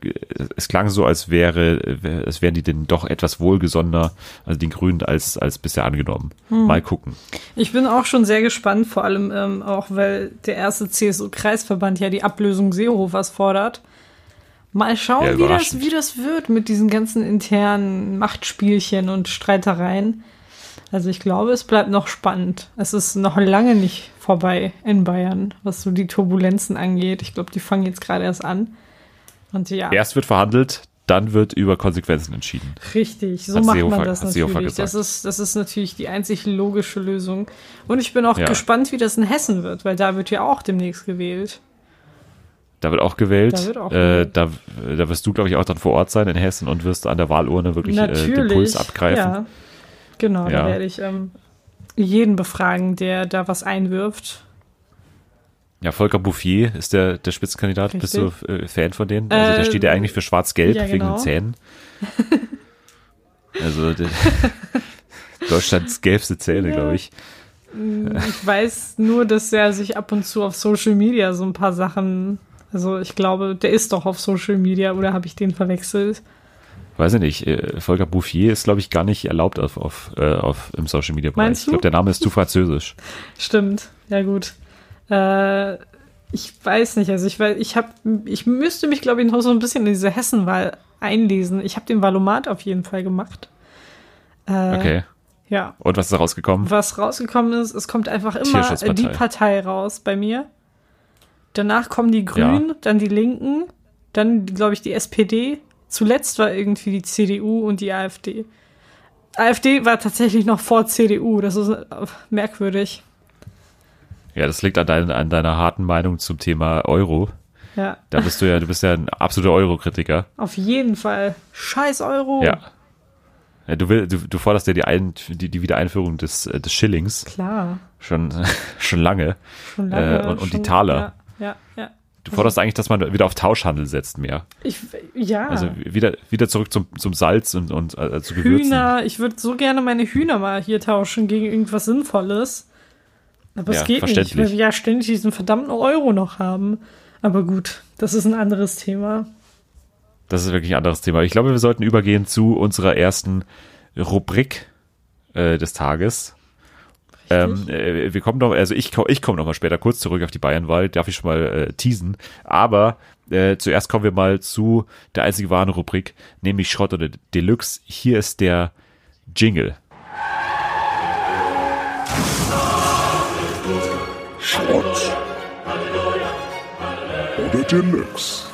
es klang so, als wäre, es wären die denn doch etwas wohlgesonnener, also den Grünen als als bisher angenommen. Mal gucken. Ich bin auch schon sehr gespannt, vor allem ähm, auch, weil der erste CSU-Kreisverband ja die Ablösung Seehofers fordert. Mal Ja, schauen, wie, das, wie das wird mit diesen ganzen internen Machtspielchen und Streitereien. Also ich glaube, es bleibt noch spannend. Es ist noch lange nicht vorbei in Bayern, was so die Turbulenzen angeht. Ich glaube, die fangen jetzt gerade erst an. Und ja, Erst wird verhandelt, dann wird über Konsequenzen entschieden. richtig, so Hat macht Seehofer- man das natürlich. Das ist, das ist natürlich die einzig logische Lösung. Und ich bin auch Ja. gespannt, wie das in Hessen wird, weil da wird ja auch demnächst gewählt. Da wird auch gewählt. Da wird auch äh, gewählt. da, da wirst du, glaube ich, auch dann vor Ort sein in Hessen und wirst an der Wahlurne wirklich äh, den Puls abgreifen. Ja. Genau, Ja. da werde ich ähm, jeden befragen, der da was einwirft. Ja, Volker Bouffier ist der, der Spitzenkandidat. Bist du Richtig. äh, Fan von denen? Also der Äh, steht ja eigentlich für Schwarz-Gelb ja, wegen genau. den Zähnen. Also Deutschlands gelbste Zähne, glaube ich. Ich weiß nur, dass er sich ab und zu auf Social Media so ein paar Sachen. Also ich glaube, der ist doch auf Social Media oder habe ich den verwechselt? Weiß ich nicht. äh, Volker Bouffier ist, glaube ich, gar nicht erlaubt auf, auf, äh, auf im Social Media Bereich. Meinst Ich du? glaube, der Name ist zu französisch. Stimmt, ja gut. Äh, ich weiß nicht, also ich ich habe, ich müsste mich, glaube ich, noch so ein bisschen in diese Hessenwahl einlesen. Ich habe den Valomat auf jeden Fall gemacht. Äh, Okay. Ja, Und was ist rausgekommen? was rausgekommen ist, es kommt einfach immer die Partei raus bei mir. Danach kommen die Grünen, dann die Linken, dann, glaube ich, die SPD. Zuletzt war irgendwie die CDU und die AfD. AfD war tatsächlich noch vor CDU, das ist äh, merkwürdig. Ja, das liegt an, dein, an deiner harten Meinung zum Thema Euro. Ja, Da bist du ja, du bist ja ein absoluter Euro-Kritiker. auf jeden Fall. Scheiß Euro. Ja. ja du, will, du, du forderst ja die, Ein, die, die Wiedereinführung des, äh, des Schillings Klar, schon, schon lange. schon lange. Äh, und- und die schon, Taler. Ja, ja. ja. Du forderst eigentlich, dass man wieder auf Tauschhandel setzt mehr. Ich, ja. Also wieder, wieder zurück zum, zum Salz und, und äh, zu Gewürzen. Hühner, ich würde so gerne meine Hühner mal hier tauschen gegen irgendwas Sinnvolles. Aber Ja, es geht nicht, weil wir ja ständig diesen verdammten Euro noch haben. Aber gut, das ist ein anderes Thema. Das ist wirklich ein anderes Thema. Ich glaube, wir sollten übergehen zu unserer ersten Rubrik äh, des Tages. Ähm, äh, wir kommen noch, also ich, ich komme noch mal später kurz zurück auf die Bayernwahl, darf ich schon mal äh, teasen. Aber äh, zuerst kommen wir mal zu der einzig wahren Rubrik, nämlich Schrott oder Deluxe. Hier ist der Jingle. Schrott oder Deluxe.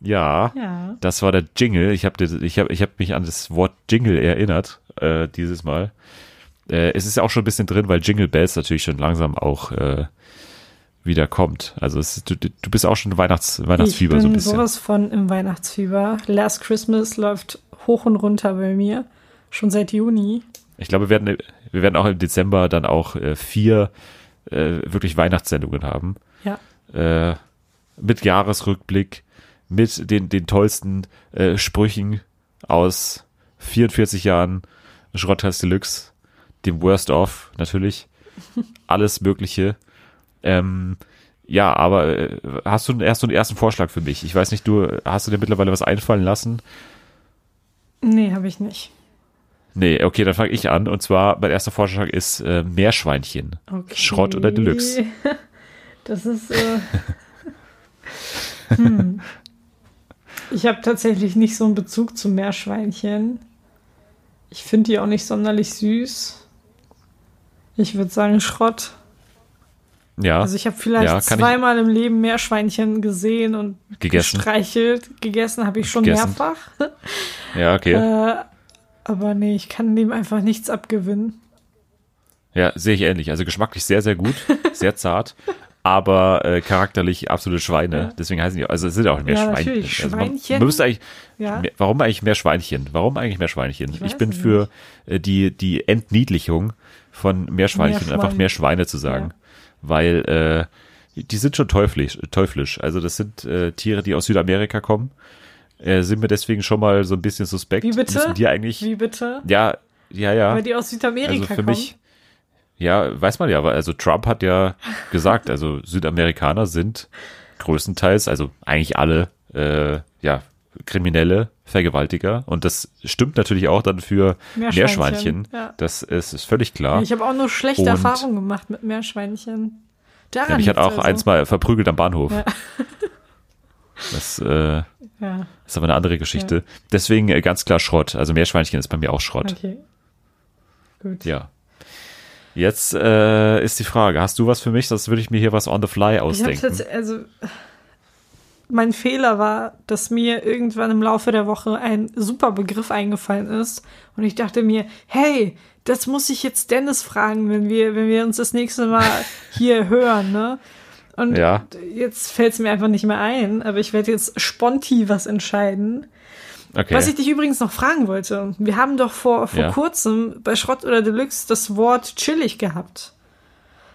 Ja, Ja. das war der Jingle. Ich habe ich hab, ich hab mich an das Wort Jingle erinnert, äh, dieses Mal. Äh, es ist ja auch schon ein bisschen drin, weil Jingle Bells natürlich schon langsam auch äh, wieder kommt. Also es, du, du bist auch schon Weihnachts, Weihnachtsfieber ich so bin ein bisschen. sowas von im Weihnachtsfieber. Last Christmas läuft hoch und runter bei mir. Schon seit Juni. Ich glaube, wir werden, wir werden auch im Dezember dann auch äh, vier äh, wirklich Weihnachtssendungen haben. Ja. Äh, mit Jahresrückblick, mit den, den tollsten äh, Sprüchen aus 44 Jahren Schrotters Deluxe, dem Worst of natürlich, alles Mögliche. Ähm, ja, aber äh, hast du erst so einen ersten Vorschlag für mich? Ich weiß nicht, du hast du dir mittlerweile was einfallen lassen? Nee, habe ich nicht. Nee, okay, dann fange ich an. Und zwar, mein erster Vorschlag ist äh, Meerschweinchen. Okay. Schrott oder Deluxe? Das ist. Äh, hm. Ich habe tatsächlich nicht so einen Bezug zu Meerschweinchen. Ich finde die auch nicht sonderlich süß. Ich würde sagen Schrott. Ja, Also ich habe vielleicht Ja, ich- zweimal im Leben Meerschweinchen gesehen und Gegessen. gestreichelt. Gegessen habe ich schon Gegessen. mehrfach. ja, okay. Äh, aber nee, ich kann dem einfach nichts abgewinnen. Ja, sehe ich ähnlich. Also geschmacklich sehr, sehr gut, sehr zart. aber äh, charakterlich absolute Schweine. Ja. Deswegen heißen die, also es sind auch mehr Ja, Schweine. natürlich. Also man, Schweinchen. man eigentlich, Ja. mehr, warum eigentlich mehr Schweinchen? Warum eigentlich mehr Schweinchen? Ich, weiß bin es für äh, die, die Entniedlichung von Meerschweinchen, Meerschwein. einfach mehr Schweine zu sagen. Weil äh, die sind schon teuflisch, teuflisch. Also das sind äh, Tiere, die aus Südamerika kommen. Äh, sind mir deswegen schon mal so ein bisschen suspekt. Wie bitte? Müssen die eigentlich, Wie bitte? ja, ja, ja. Weil die aus Südamerika Also für kommen. mich, ja, weiß man ja, aber also Trump hat ja gesagt, also Südamerikaner sind größtenteils, also eigentlich alle, äh, ja, Kriminelle, Vergewaltiger. Und das stimmt natürlich auch dann für Meerschweinchen, Meerschweinchen. ja. Das ist, ist völlig klar. Ich habe auch nur schlechte Und- Erfahrungen gemacht mit Meerschweinchen. Daran Ja, mich hat auch also. eins mal verprügelt am Bahnhof. Ja. Das äh, Ja, ist aber eine andere Geschichte. Deswegen äh, ganz klar Schrott. Also Meerschweinchen ist bei mir auch Schrott. okay. Gut. Ja. Jetzt äh, ist die Frage, hast du was für mich? Das würde ich mir hier was on the fly Ich ausdenken. jetzt, also mein Fehler war, dass mir irgendwann im Laufe der Woche ein super Begriff eingefallen ist und ich dachte mir, hey, das muss ich jetzt Dennis fragen, wenn wir, wenn wir uns das nächste Mal hier hören, ne? Und Ja. jetzt fällt es mir einfach nicht mehr ein, aber ich werde jetzt sponti was entscheiden. Okay. Was ich dich übrigens noch fragen wollte, wir haben doch vor, vor Ja. kurzem bei Schrott oder Deluxe das Wort chillig gehabt.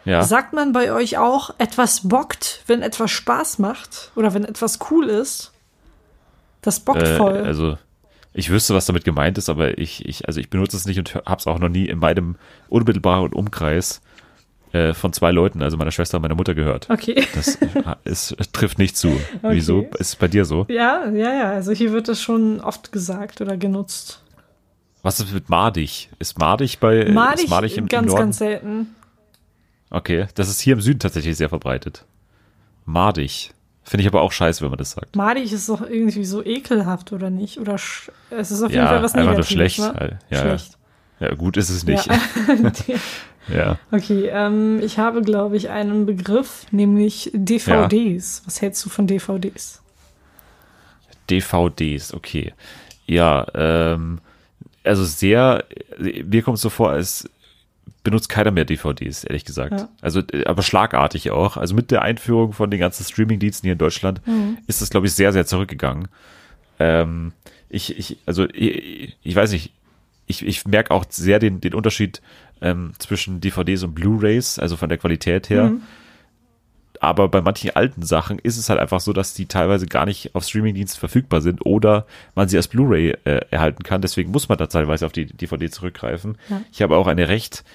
Ja. Sagt man bei euch auch, etwas bockt, wenn etwas Spaß macht oder wenn etwas cool ist? Das bockt Äh, voll. Also ich wüsste, was damit gemeint ist, aber ich, ich, also ich benutze es nicht und hab's auch noch nie in meinem unmittelbaren Umkreis äh, von zwei Leuten, also meiner Schwester und meiner Mutter gehört. okay. Das ist, trifft nicht zu. Wieso? Ist es bei dir so? Ja, ja, ja. Also hier wird das schon oft gesagt oder genutzt. Was ist mit madig? Ist madig bei Madig, ist madig im, ganz, im Norden? ganz selten. Okay, das ist hier im Süden tatsächlich sehr verbreitet. Madig. Finde ich aber auch scheiße, wenn man das sagt. Madig ist doch irgendwie so ekelhaft, oder nicht? Oder sch- es ist auf jeden Ja, Fall was Negatives, schlecht. Ne? Ja, schlecht. Ja, gut ist es nicht. Ja. Ja. okay, ähm, ich habe, glaube ich, einen Begriff, nämlich DVDs. Was hältst du von DVDs? DVDs, okay. Ja, ähm, also sehr, mir kommt es so vor, als benutzt keiner mehr DVDs, ehrlich gesagt. Ja. Also, äh, aber schlagartig auch. Also mit der Einführung von den ganzen Streaming-Diensten hier in Deutschland ist das, glaube ich, sehr, sehr zurückgegangen. Ähm, ich, ich, also ich, ich weiß nicht, ich, ich merke auch sehr den, den Unterschied ähm, zwischen DVDs und Blu-Rays, also von der Qualität her. Aber bei manchen alten Sachen ist es halt einfach so, dass die teilweise gar nicht auf Streamingdiensten verfügbar sind oder man sie als Blu-ray äh, erhalten kann. Deswegen muss man da teilweise auf die DVD zurückgreifen. Ich habe auch eine recht,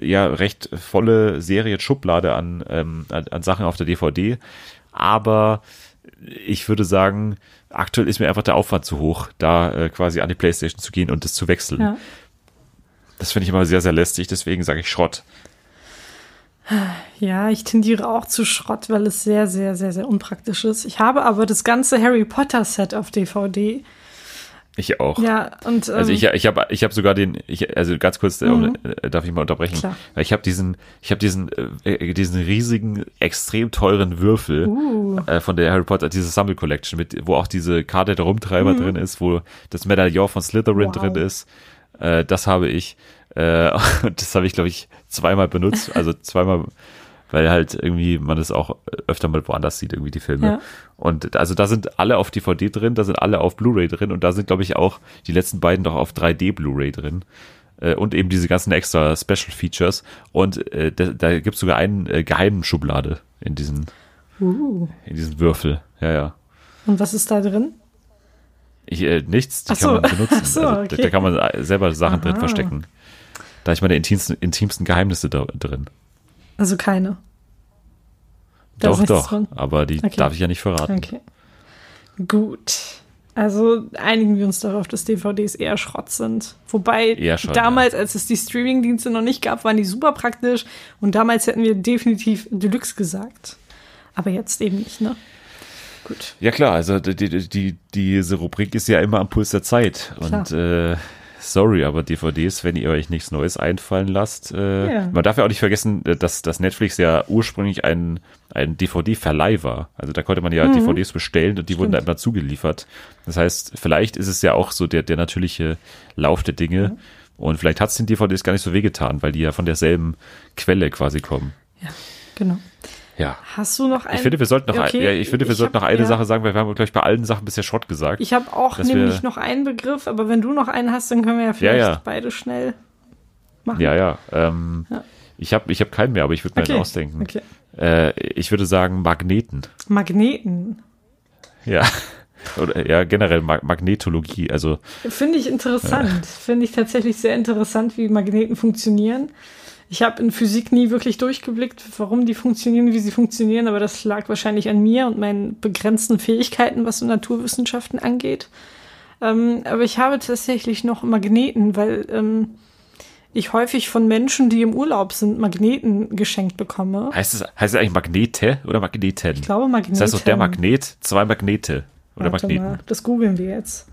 ja, recht volle Serie Schublade an, ähm, an, an Sachen auf der DVD. Aber ich würde sagen, aktuell ist mir einfach der Aufwand zu hoch, da äh, quasi an die Playstation zu gehen und das zu wechseln. Ja. Das finde ich immer sehr, sehr lästig, deswegen sage ich Schrott. Ja, ich tendiere auch zu Schrott, weil es sehr, sehr, sehr, sehr unpraktisch ist. Ich habe aber das ganze Harry Potter Set auf DVD. Ich auch. Ja, und ähm, Also ich, ich habe ich hab sogar den, ich, also ganz kurz, Mhm. äh, darf ich mal unterbrechen? Klar. Ich habe diesen, ich habe diesen, äh, diesen riesigen, extrem teuren Würfel Uh. äh, von der Harry Potter, diese Sammel Collection, mit, wo auch diese Karte der Rumtreiber drin ist, wo das Medaillon von Slytherin Mhm. Wow. drin ist. Äh, das habe ich. Äh, das habe ich, glaube ich, zweimal benutzt. Also zweimal, weil halt irgendwie man das auch öfter mal woanders sieht, irgendwie die Filme. Ja. Und also da sind alle auf DVD drin, da sind alle auf Blu-ray drin und da sind, glaube ich, auch die letzten beiden doch auf 3D Blu-ray drin. Äh, Und eben diese ganzen extra Special Features. Und äh, da, da gibt es sogar einen äh, geheimen Schublade in diesen, uh. in diesen Würfel. Ja, ja. Und was ist da drin? Ich, äh, nichts, die Ach so. kann man benutzen. So, also, da, okay. da kann man äh, selber Sachen drin Aha. verstecken. Da ich meine intimsten, intimsten Geheimnisse da, drin. Also keine. Da doch, doch. drin? Aber die Okay. darf ich ja nicht verraten. Okay. Gut. Also einigen wir uns darauf, dass DVDs eher Schrott sind. Wobei Eher schon, damals, als es die Streaming-Dienste noch nicht gab, waren die super praktisch. Und damals hätten wir definitiv Deluxe gesagt. Aber jetzt eben nicht, ne? Gut. Ja klar, also die, die, die, diese Rubrik ist ja immer am Puls der Zeit. Und äh, sorry, aber DVDs, wenn ihr euch nichts Neues einfallen lasst, äh, Ja. man darf ja auch nicht vergessen, äh, dass, dass Netflix ja ursprünglich ein, ein DVD-Verleih war. Also da konnte man ja DVDs bestellen und die wurden da immer zugeliefert. Das heißt, vielleicht ist es ja auch so der, der natürliche Lauf der Dinge. Und vielleicht hat es den DVDs gar nicht so wehgetan, weil die ja von derselben Quelle quasi kommen. Ja, genau. Ja. Hast du noch einen? Ich finde, wir sollten noch, Okay, ein, ja, ich finde, wir ich sollten hab- noch eine ja. Sache sagen, weil wir haben, glaube ich, bei allen Sachen bisher Schrott gesagt. Ich habe auch nämlich wir- noch einen Begriff, aber wenn du noch einen hast, dann können wir ja vielleicht ja. beide schnell machen. ja, ja. Ähm. Ich habe ich hab keinen mehr, aber ich würde mir Okay, einen ausdenken. okay. Äh, ich würde sagen Magneten. Magneten. Ja. Oder ja, generell Mag Magnetologie. Also Finde ich interessant. Finde ich tatsächlich sehr interessant, wie Magneten funktionieren. Ich habe in Physik nie wirklich durchgeblickt, warum die funktionieren, wie sie funktionieren, aber das lag wahrscheinlich an mir und meinen begrenzten Fähigkeiten, was so Naturwissenschaften angeht. Ähm, aber ich habe tatsächlich noch Magneten, weil ähm, ich häufig von Menschen, die im Urlaub sind, Magneten geschenkt bekomme. heißt es, heißt es eigentlich Magnete oder Magneten? Ich glaube Magneten. Das heißt doch der Magnet, zwei Magnete. Oder Warte Magneten. mal, das googeln wir jetzt.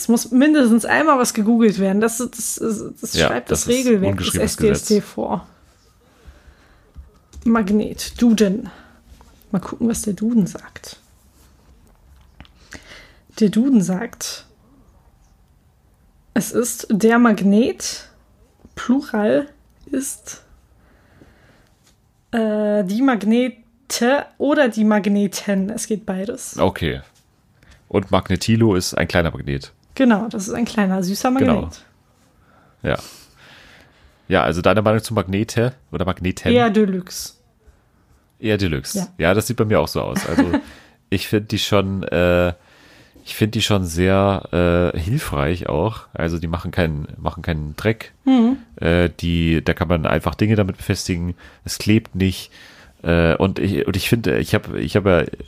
Es muss mindestens einmal was gegoogelt werden. Das, das, das, das Ja, schreibt das Regelwerk des SDSD vor. Magnet, Duden. Mal gucken, was der Duden sagt. Der Duden sagt, es ist der Magnet, Plural ist äh, die Magnete oder die Magneten. Es geht beides. Okay. Und Magnetilo ist ein kleiner Magnet. Genau, das ist ein kleiner, süßer Magnet. Genau. Ja. Ja, also deine Meinung zu Magnete oder Magneten? Eher Deluxe. Eher Deluxe. Ja. Ja. das sieht bei mir auch so aus. Also ich finde die schon, äh, ich finde die schon sehr äh, hilfreich auch. Also die machen keinen, machen keinen Dreck. Mhm. Äh, die, da kann man einfach Dinge damit befestigen. Es klebt nicht. Äh, und ich, und ich finde, ich habe, ich habe ja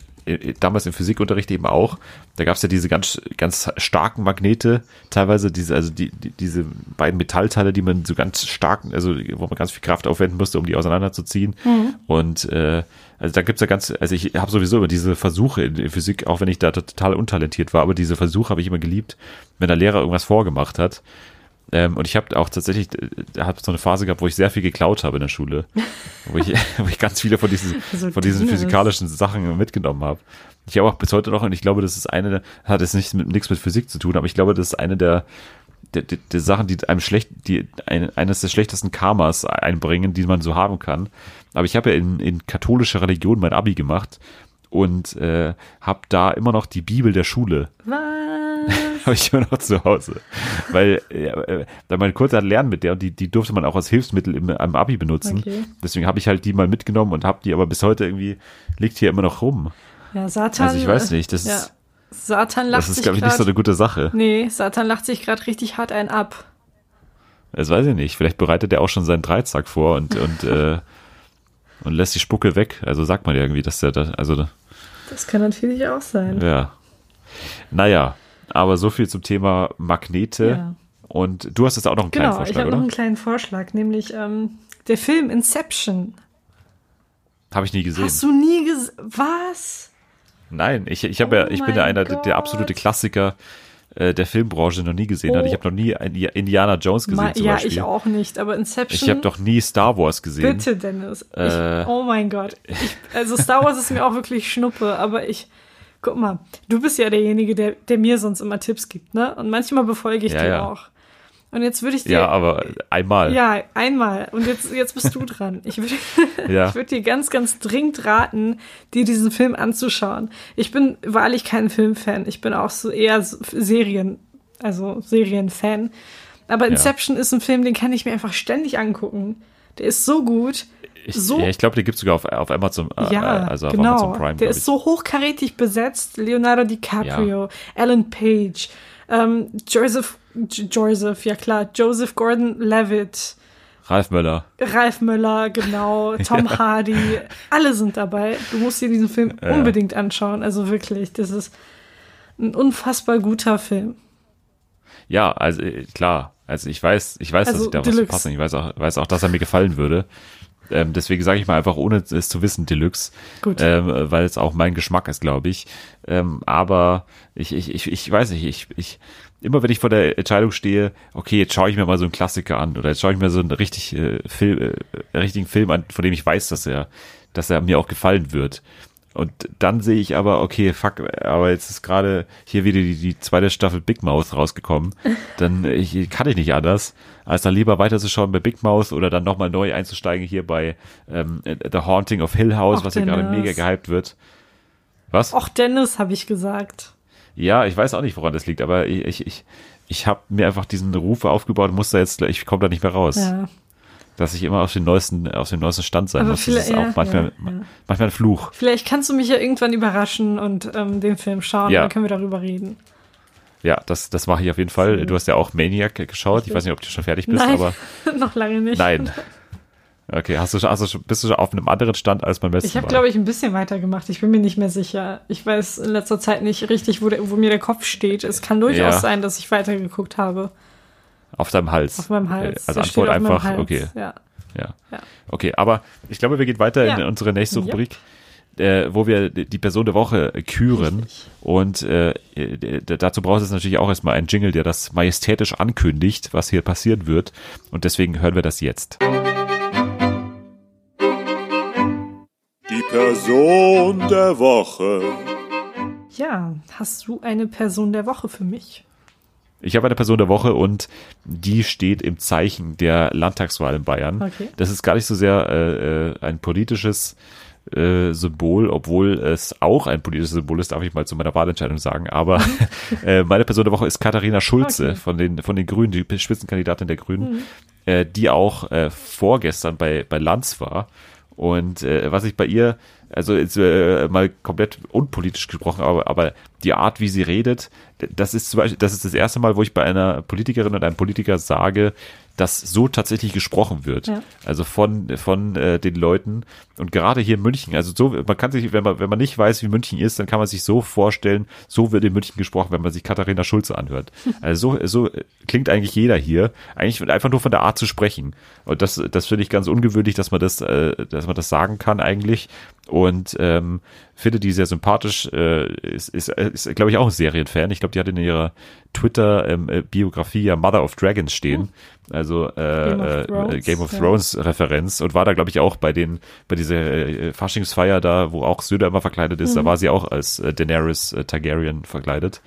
damals im Physikunterricht eben auch, da gab es ja diese ganz, ganz starken Magnete, teilweise diese, also die, die, diese beiden Metallteile, die man so ganz stark, also wo man ganz viel Kraft aufwenden musste, um die auseinanderzuziehen. Und äh, also da gibt's ja ganz, also ich habe sowieso immer diese Versuche in, in Physik, auch wenn ich da total untalentiert war, aber diese Versuche habe ich immer geliebt, wenn der Lehrer irgendwas vorgemacht hat. Ähm, und ich habe auch tatsächlich, äh, habe so eine Phase gehabt, wo ich sehr viel geklaut habe in der Schule, wo ich, wo ich ganz viele von diesen, So von diesen physikalischen Sachen mitgenommen habe. Ich habe auch bis heute noch, und ich glaube, das ist eine, hat jetzt nicht mit, nichts mit Physik zu tun, aber ich glaube, das ist eine der, der, der, der Sachen, die einem schlecht, die ein, eines der schlechtesten Karmas einbringen, die man so haben kann. Aber ich habe ja in, in katholischer Religion mein Abi gemacht und äh, habe da immer noch die Bibel der Schule Was? Habe ich immer noch zu Hause. Weil, ja, äh, da mein Kurz hat lernen mit der und die, die durfte man auch als Hilfsmittel im, am Abi benutzen. Okay. Deswegen habe ich halt die mal mitgenommen und habe die aber bis heute irgendwie, liegt hier immer noch rum. Ja, Satan. Also ich weiß nicht, das ja. ist, Satan lacht das ist glaube ich, nicht so eine gute Sache. Nee, Satan lacht sich gerade richtig hart einen ab. Das weiß ich nicht. Vielleicht bereitet er auch schon seinen Dreizack vor und, und, äh, und lässt die Spucke weg. Also sagt man ja irgendwie, dass der da, also, Das kann natürlich auch sein. ja. Naja, aber so viel zum Thema Magnete. Ja. Und du hast jetzt auch noch einen kleinen Genau, ich Vorschlag, habe noch einen kleinen Vorschlag, nämlich ähm, der Film Inception. Habe ich nie gesehen. Hast du nie gesehen? Was? Nein, ich, ich, hab ja, Oh ich bin ja einer der, der absolute Gott. Klassiker äh, der Filmbranche noch nie gesehen hat. Oh. Ich habe noch nie Indiana Jones gesehen Ma zum ja, Beispiel. ich auch nicht, aber Inception. Ich habe doch nie Star Wars gesehen. Bitte, Dennis. Äh. ich, oh mein Gott. Ich, also Star Wars ist mir auch wirklich Schnuppe, aber ich. Guck mal, du bist ja derjenige, der, der mir sonst immer Tipps gibt, ne? Und manchmal befolge ich Ja, die ja. auch. Und jetzt würde ich dir. Ja, aber einmal. Ja, einmal. Und jetzt, jetzt bist du dran. Ich würde Ja. ich dir ganz, ganz dringend raten, dir diesen Film anzuschauen. Ich bin wahrlich kein Filmfan. Ich bin auch so eher Serien, also Serienfan. Aber Inception ist ein Film, den kann ich mir einfach ständig angucken. Der ist so gut. Ich, so ja, ich glaube, der gibt's sogar auf, auf Amazon, äh, ja, also auf genau. Amazon Prime. der ist so hochkarätig besetzt. Leonardo DiCaprio, Alan Page, ähm, Joseph, J- Joseph, ja klar, Joseph Gordon-Levitt, Ralf Möller. Ralf Möller, genau, Tom Hardy, alle sind dabei. Du musst dir diesen Film unbedingt anschauen. Also wirklich, das ist ein unfassbar guter Film. Ja, also äh, klar. Also ich weiß, ich weiß, dass Also ich da was Deluxe. verpasse. Ich weiß auch, weiß auch, dass er mir gefallen würde. Ähm, deswegen sage ich mal einfach, ohne es zu wissen, Deluxe. Gut. Ähm, weil es auch mein Geschmack ist, glaube ich. Ähm, aber ich, ich, ich, ich weiß nicht, ich, ich, immer wenn ich vor der Entscheidung stehe, okay, jetzt schaue ich mir mal so einen Klassiker an oder jetzt schaue ich mir so einen richtig, äh, Film, äh, richtigen Film an, von dem ich weiß, dass er, dass er mir auch gefallen wird. Und dann sehe ich aber, okay, fuck, aber jetzt ist gerade hier wieder die, die zweite Staffel Big Mouth rausgekommen. Dann ich, kann ich nicht anders, als dann lieber weiterzuschauen bei Big Mouth oder dann nochmal neu einzusteigen hier bei ähm, The Haunting of Hill House, Och, was ja gerade mega gehypt wird. Was? Och, Dennis, habe ich gesagt. Ja, ich weiß auch nicht, woran das liegt, aber ich, ich, ich, ich habe mir einfach diesen Ruf aufgebaut und muss da jetzt, ich komme da nicht mehr raus. Ja. Dass ich immer auf den neuesten, auf dem neuesten Stand sein Aber muss. Das ist auch manchmal, ja, ja. manchmal ein Fluch. Vielleicht kannst du mich ja irgendwann überraschen und ähm, den Film schauen, dann können wir darüber reden. Ja, das, das mache ich auf jeden Fall. Du hast ja auch Maniac geschaut. Ich weiß nicht, ob du schon fertig bist, Nein, aber noch lange nicht. nein. Okay, hast du, schon- hast du, schon- bist du schon auf einem anderen Stand als beim letzten Ich habe, glaube ich, ein bisschen weitergemacht. Ich bin mir nicht mehr sicher. Ich weiß in letzter Zeit nicht richtig, wo, der, wo mir der Kopf steht. Es kann durchaus sein, dass ich weitergeguckt habe. Auf deinem Hals. Auf meinem Hals. Also Antwort einfach, Hals. okay. Ja. Ja. Ja. Okay, aber ich glaube, wir gehen weiter Ja. in unsere nächste Ja. Rubrik, äh, wo wir die Person der Woche küren. Richtig. Und äh, dazu braucht es natürlich auch erstmal einen Jingle, der das majestätisch ankündigt, was hier passieren wird. Und deswegen hören wir das jetzt. Die Person der Woche. ja, hast du eine Person der Woche für mich? Ich habe eine Person der Woche und die steht im Zeichen der Landtagswahl in Bayern. Okay. Das ist gar nicht so sehr äh, äh, ein politisches äh, Symbol, obwohl es auch ein politisches Symbol ist, darf ich mal zu meiner Wahlentscheidung sagen. Aber äh, meine Person der Woche ist Katharina Schulze Okay. von den von den Grünen, die Spitzenkandidatin der Grünen, äh, die auch äh, vorgestern bei bei Lanz war. Und äh, was ich bei ihr, also jetzt äh, mal komplett unpolitisch gesprochen, aber, aber die Art, wie sie redet, das ist zum Beispiel, das ist das erste Mal, wo ich bei einer Politikerin und einem Politiker sage, dass so tatsächlich gesprochen wird. Ja. Also von, von äh, den Leuten. Und gerade hier in München, also so, man kann sich, wenn man, wenn man nicht weiß, wie München ist, dann kann man sich so vorstellen, so wird in München gesprochen, wenn man sich Katharina Schulze anhört. Also so, so klingt eigentlich jeder hier, eigentlich einfach nur von der Art zu sprechen. Und das, das finde ich ganz ungewöhnlich, dass man das, äh, dass man das sagen kann eigentlich. Und ähm, finde die sehr sympathisch, äh, ist, ist, ist glaube ich, auch ein Serienfan. Ich glaube, die hat in ihrer Twitter-Biografie ja Mother of Dragons stehen. Also äh, Game of äh, Thrones, ja. Thrones Referenz und war da, glaube ich, auch bei den, bei dieser äh, Faschingsfeier da, wo auch Söder immer verkleidet ist, Mhm. da war sie auch als äh, Daenerys äh, Targaryen verkleidet.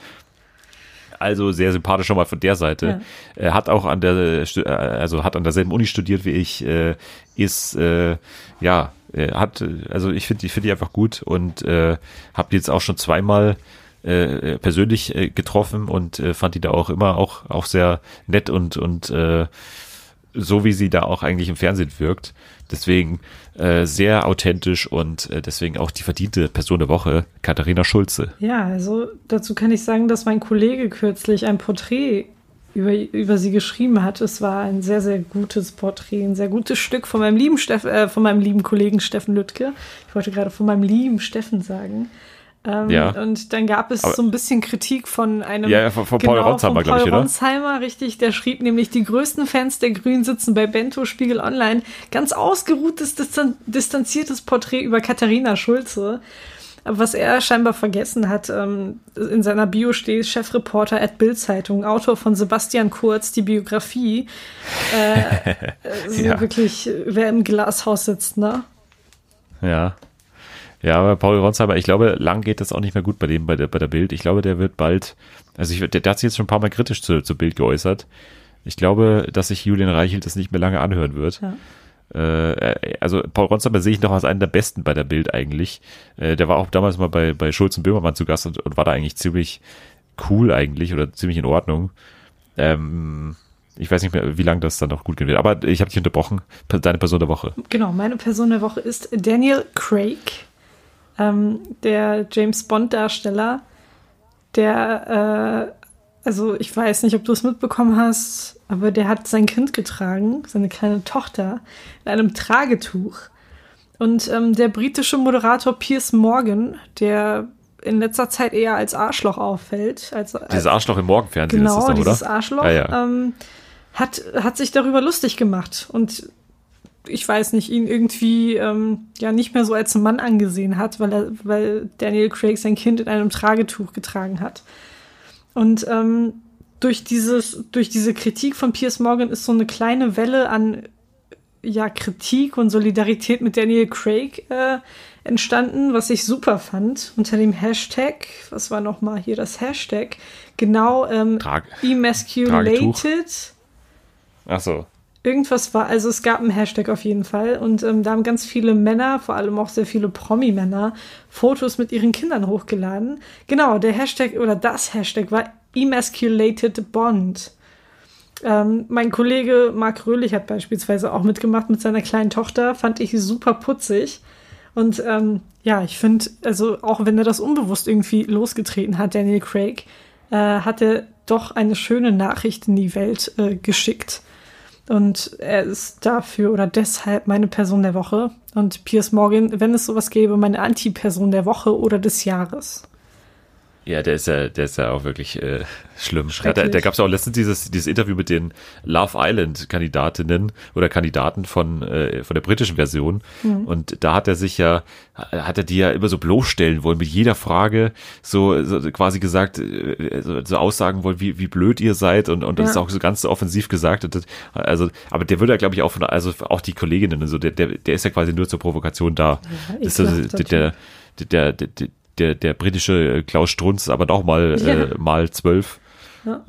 Also sehr sympathisch schon mal von der Seite. Er hat auch an der, äh, also hat an derselben Uni studiert wie ich, äh, ist, äh, ja, äh, hat, äh, also ich finde, ich finde die einfach gut und äh, habe die jetzt auch schon zweimal äh, persönlich äh, getroffen und äh, fand die da auch immer auch auch sehr nett und und äh, so wie sie da auch eigentlich im Fernsehen wirkt. Deswegen äh, sehr authentisch und äh, deswegen auch die verdiente Person der Woche, Katharina Schulze. Ja, also dazu kann ich sagen, dass mein Kollege kürzlich ein Porträt über, über sie geschrieben hat. Es war ein sehr, sehr gutes Porträt, ein sehr gutes Stück von meinem lieben Steff, äh, von meinem lieben Kollegen Steffen Lüttke. Ich wollte gerade von meinem lieben Steffen sagen. Ähm, Ja. Und dann gab es Aber- so ein bisschen Kritik von einem. Ja, von- von Paul Ronsheimer, von glaub ich, Paul oder? Ronsheimer, richtig. Der schrieb nämlich, die größten Fans der Grünen sitzen bei Bento Spiegel Online. Ganz ausgeruhtes, distan distanziertes Porträt über Katharina Schulze. Aber was er scheinbar vergessen hat, ähm, in seiner Bio steht Chefreporter at Bild-Zeitung, Autor von Sebastian Kurz, die Biografie. Äh, Ja. wirklich, wer im Glashaus sitzt, ne? Ja. Ja, aber Paul Ronsheimer, ich glaube, lang geht das auch nicht mehr gut bei dem, bei der, bei der Bild. Ich glaube, der wird bald, also ich, der, der hat sich jetzt schon ein paar Mal kritisch zu, zu Bild geäußert. Ich glaube, dass sich Julian Reichelt das nicht mehr lange anhören wird. Ja. Äh, also Paul Ronsheimer sehe ich noch als einen der besten bei der Bild eigentlich. Äh, der war auch damals mal bei, bei Schulz und Böhmermann zu Gast und, und war da eigentlich ziemlich cool eigentlich oder ziemlich in Ordnung. Ähm, ich weiß nicht mehr, wie lange das dann noch gut gehen wird. Aber ich habe dich unterbrochen. Deine Person der Woche. Genau, meine Person der Woche ist Daniel Craig, ähm, der James Bond-Darsteller, der, äh, also ich weiß nicht, ob du es mitbekommen hast, aber der hat sein Kind getragen, seine kleine Tochter, in einem Tragetuch. Und ähm, der britische Moderator Piers Morgan, der in letzter Zeit eher als Arschloch auffällt, als, Dieses Arschloch im Morgenfernsehen genau, ist das doch, dieses oder? Arschloch, Ja, ja. Ähm, hat, hat sich darüber lustig gemacht und ich weiß nicht, ihn irgendwie ähm, ja nicht mehr so als Mann angesehen hat, weil er, weil Daniel Craig sein Kind in einem Tragetuch getragen hat. Und ähm, durch dieses, durch diese Kritik von Piers Morgan ist so eine kleine Welle an ja, Kritik und Solidarität mit Daniel Craig äh, entstanden, was ich super fand, unter dem Hashtag, was war nochmal hier das Hashtag? Genau, ähm, Trag- emasculated. Ach so. Irgendwas war, also es gab einen Hashtag auf jeden Fall und ähm, da haben ganz viele Männer, vor allem auch sehr viele Promi-Männer, Fotos mit ihren Kindern hochgeladen. Genau, der Hashtag oder das Hashtag war Emasculated Bond. Ähm, mein Kollege Marc Röhlich hat beispielsweise auch mitgemacht mit seiner kleinen Tochter, fand ich super putzig. Und ähm, ja, ich finde, also auch wenn er das unbewusst irgendwie losgetreten hat, Daniel Craig, äh, hat er doch eine schöne Nachricht in die Welt äh, geschickt. Und er ist dafür oder deshalb meine Person der Woche. Und Piers Morgan, wenn es sowas gäbe, meine Anti-Person der Woche oder des Jahres. Ja, der ist ja, der ist ja auch wirklich äh, schlimm. Ja, Schrecklich. da da gab es auch letztens dieses, dieses Interview mit den Love Island Kandidatinnen oder Kandidaten von, äh, von der britischen Version. Und da hat er sich ja, hat er die ja immer so bloßstellen wollen, mit jeder Frage so, so quasi gesagt, äh, so, so aussagen wollen, wie, wie blöd ihr seid und, und das Ja. ist auch so ganz offensiv gesagt. Das, also, aber der würde ja, glaube ich, auch von, also auch die Kolleginnen, und so, der, der, der ist ja quasi nur zur Provokation da. Ja, das ist also, der, der, der, der, der, der britische Klaus Strunz, aber noch mal, Ja. äh, mal zwölf.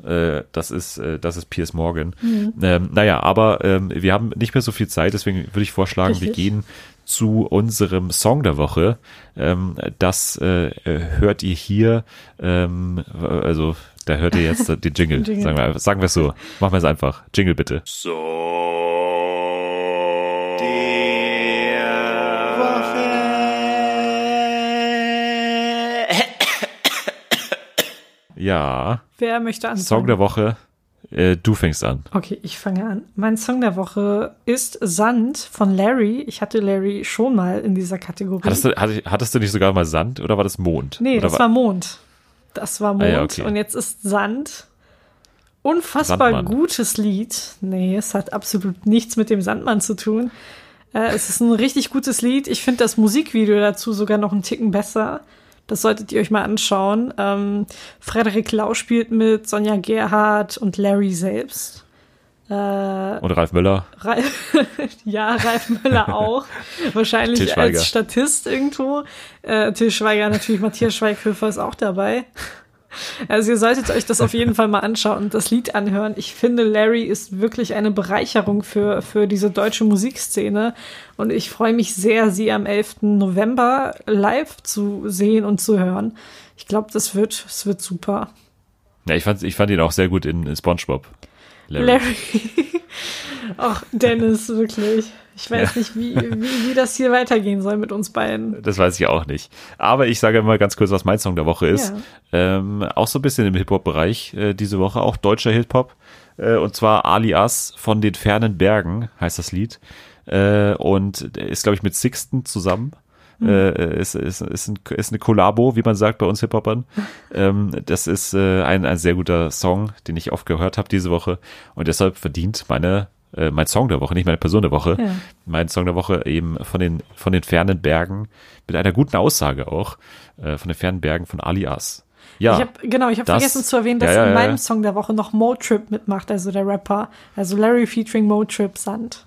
Äh, das ist, äh, das ist Piers Morgan. Ähm, naja, aber ähm, wir haben nicht mehr so viel Zeit, deswegen würde ich vorschlagen, wir Richtig. gehen zu unserem Song der Woche. Ähm, das äh, äh, hört ihr hier, ähm, also da hört ihr jetzt den Jingle, Jingle. sagen wir, sagen wir es so. Machen wir es einfach. Jingle bitte. So. Ja, Wer möchte anfangen? Song der Woche. Äh, du fängst an. Okay, ich fange an. Mein Song der Woche ist Sand von Larry. Ich hatte Larry schon mal in dieser Kategorie. Hattest du, hattest, du nicht sogar mal Sand oder war das Mond? nee, oder das war Mond. Das war Mond. Ah ja, okay. Und jetzt ist Sand. Unfassbar Sandmann. gutes Lied. Nee, es hat absolut nichts mit dem Sandmann zu tun. Äh, es ist ein richtig gutes Lied. Ich finde das Musikvideo dazu sogar noch einen Ticken besser. Das solltet ihr euch mal anschauen. Ähm, Frederik Lau spielt mit, Sonja Gerhardt und Larry selbst. Äh, Und Ralf Möller. Ralf, ja, Ralf Müller auch. Wahrscheinlich als Statist irgendwo. Äh, Till Schweiger natürlich, Matthias Schweighöfer ist auch dabei. Also ihr solltet euch das auf jeden Fall mal anschauen und das Lied anhören. Ich finde, Larry ist wirklich eine Bereicherung für, für diese deutsche Musikszene. Und ich freue mich sehr, sie am 11. November live zu sehen und zu hören. Ich glaube, das wird, das wird super. Ja, ich fand, ich fand ihn auch sehr gut in, in SpongeBob. Larry. Larry. Ach, Dennis, wirklich. Ich weiß nicht, wie, wie, wie das hier weitergehen soll mit uns beiden. Das weiß ich auch nicht. Aber ich sage mal ganz kurz, was mein Song der Woche ist. Ähm, auch so ein bisschen im Hip-Hop-Bereich äh, diese Woche, auch deutscher Hip-Hop. Äh, und zwar Alias von den fernen Bergen heißt das Lied. Äh, und ist, glaube ich, mit Sixten zusammen. Äh, ist, ist, ist, ein, ist eine Kollabo, wie man sagt bei uns Hip-Hopern. ähm, das ist äh, ein, ein sehr guter Song, den ich oft gehört habe diese Woche. Und deshalb verdient meine, äh, mein Song der Woche, nicht meine Person der Woche, Ja. mein Song der Woche eben von den, von den fernen Bergen, mit einer guten Aussage auch, äh, von den fernen Bergen von Alias. Ja, Ich hab, genau, ich habe vergessen zu erwähnen, dass ja, ja, in meinem. Song der Woche noch Motrip mitmacht, also der Rapper. Also Larry featuring Motrip Sand.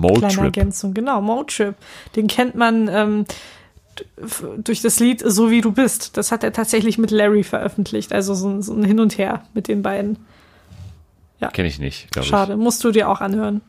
Kleine Motrip. Ergänzung, genau, Motrip. Den kennt man ähm, durch das Lied So wie du bist. Das hat er tatsächlich mit Larry veröffentlicht. Also so, ein- so ein Hin und Her mit den beiden. Kenne ich nicht, glaube ich. Schade, musst du dir auch anhören.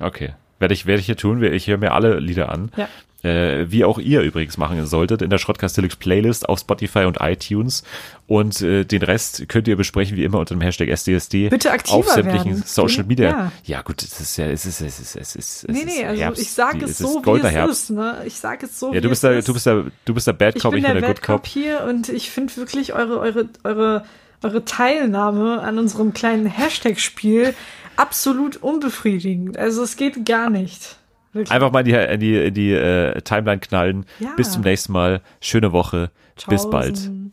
Okay. Werde ich, werde ich hier tun. Ich höre mir alle Lieder an. Ja. Äh, wie auch ihr übrigens machen solltet, in der Schrottkast Deluxe Playlist auf Spotify und iTunes. Und äh, den Rest könnt ihr besprechen, wie immer, unter dem Hashtag SDSD. Bitte aktiver Auf sämtlichen werden. Social Media. Ja. Ja. gut, es ist ja, es ist, es ist, es ist, es Nee, ist nee, also Herbst. ich sage es ist so, wie es Herbst. ist. Ne? Ich sage es so, Ja, du bist der, ist. du bist der, du bist der Bad Ich Cop, bin ich der bin der Bad Good Cop. Cop hier und ich finde wirklich eure, eure, eure, eure Teilnahme an unserem kleinen Hashtag-Spiel absolut unbefriedigend. Also es geht gar nicht. Wirklich. Einfach mal in die, in die, in die äh, Timeline knallen. Ja. Bis zum nächsten Mal. Schöne Woche. Bis bald. Tschaußen.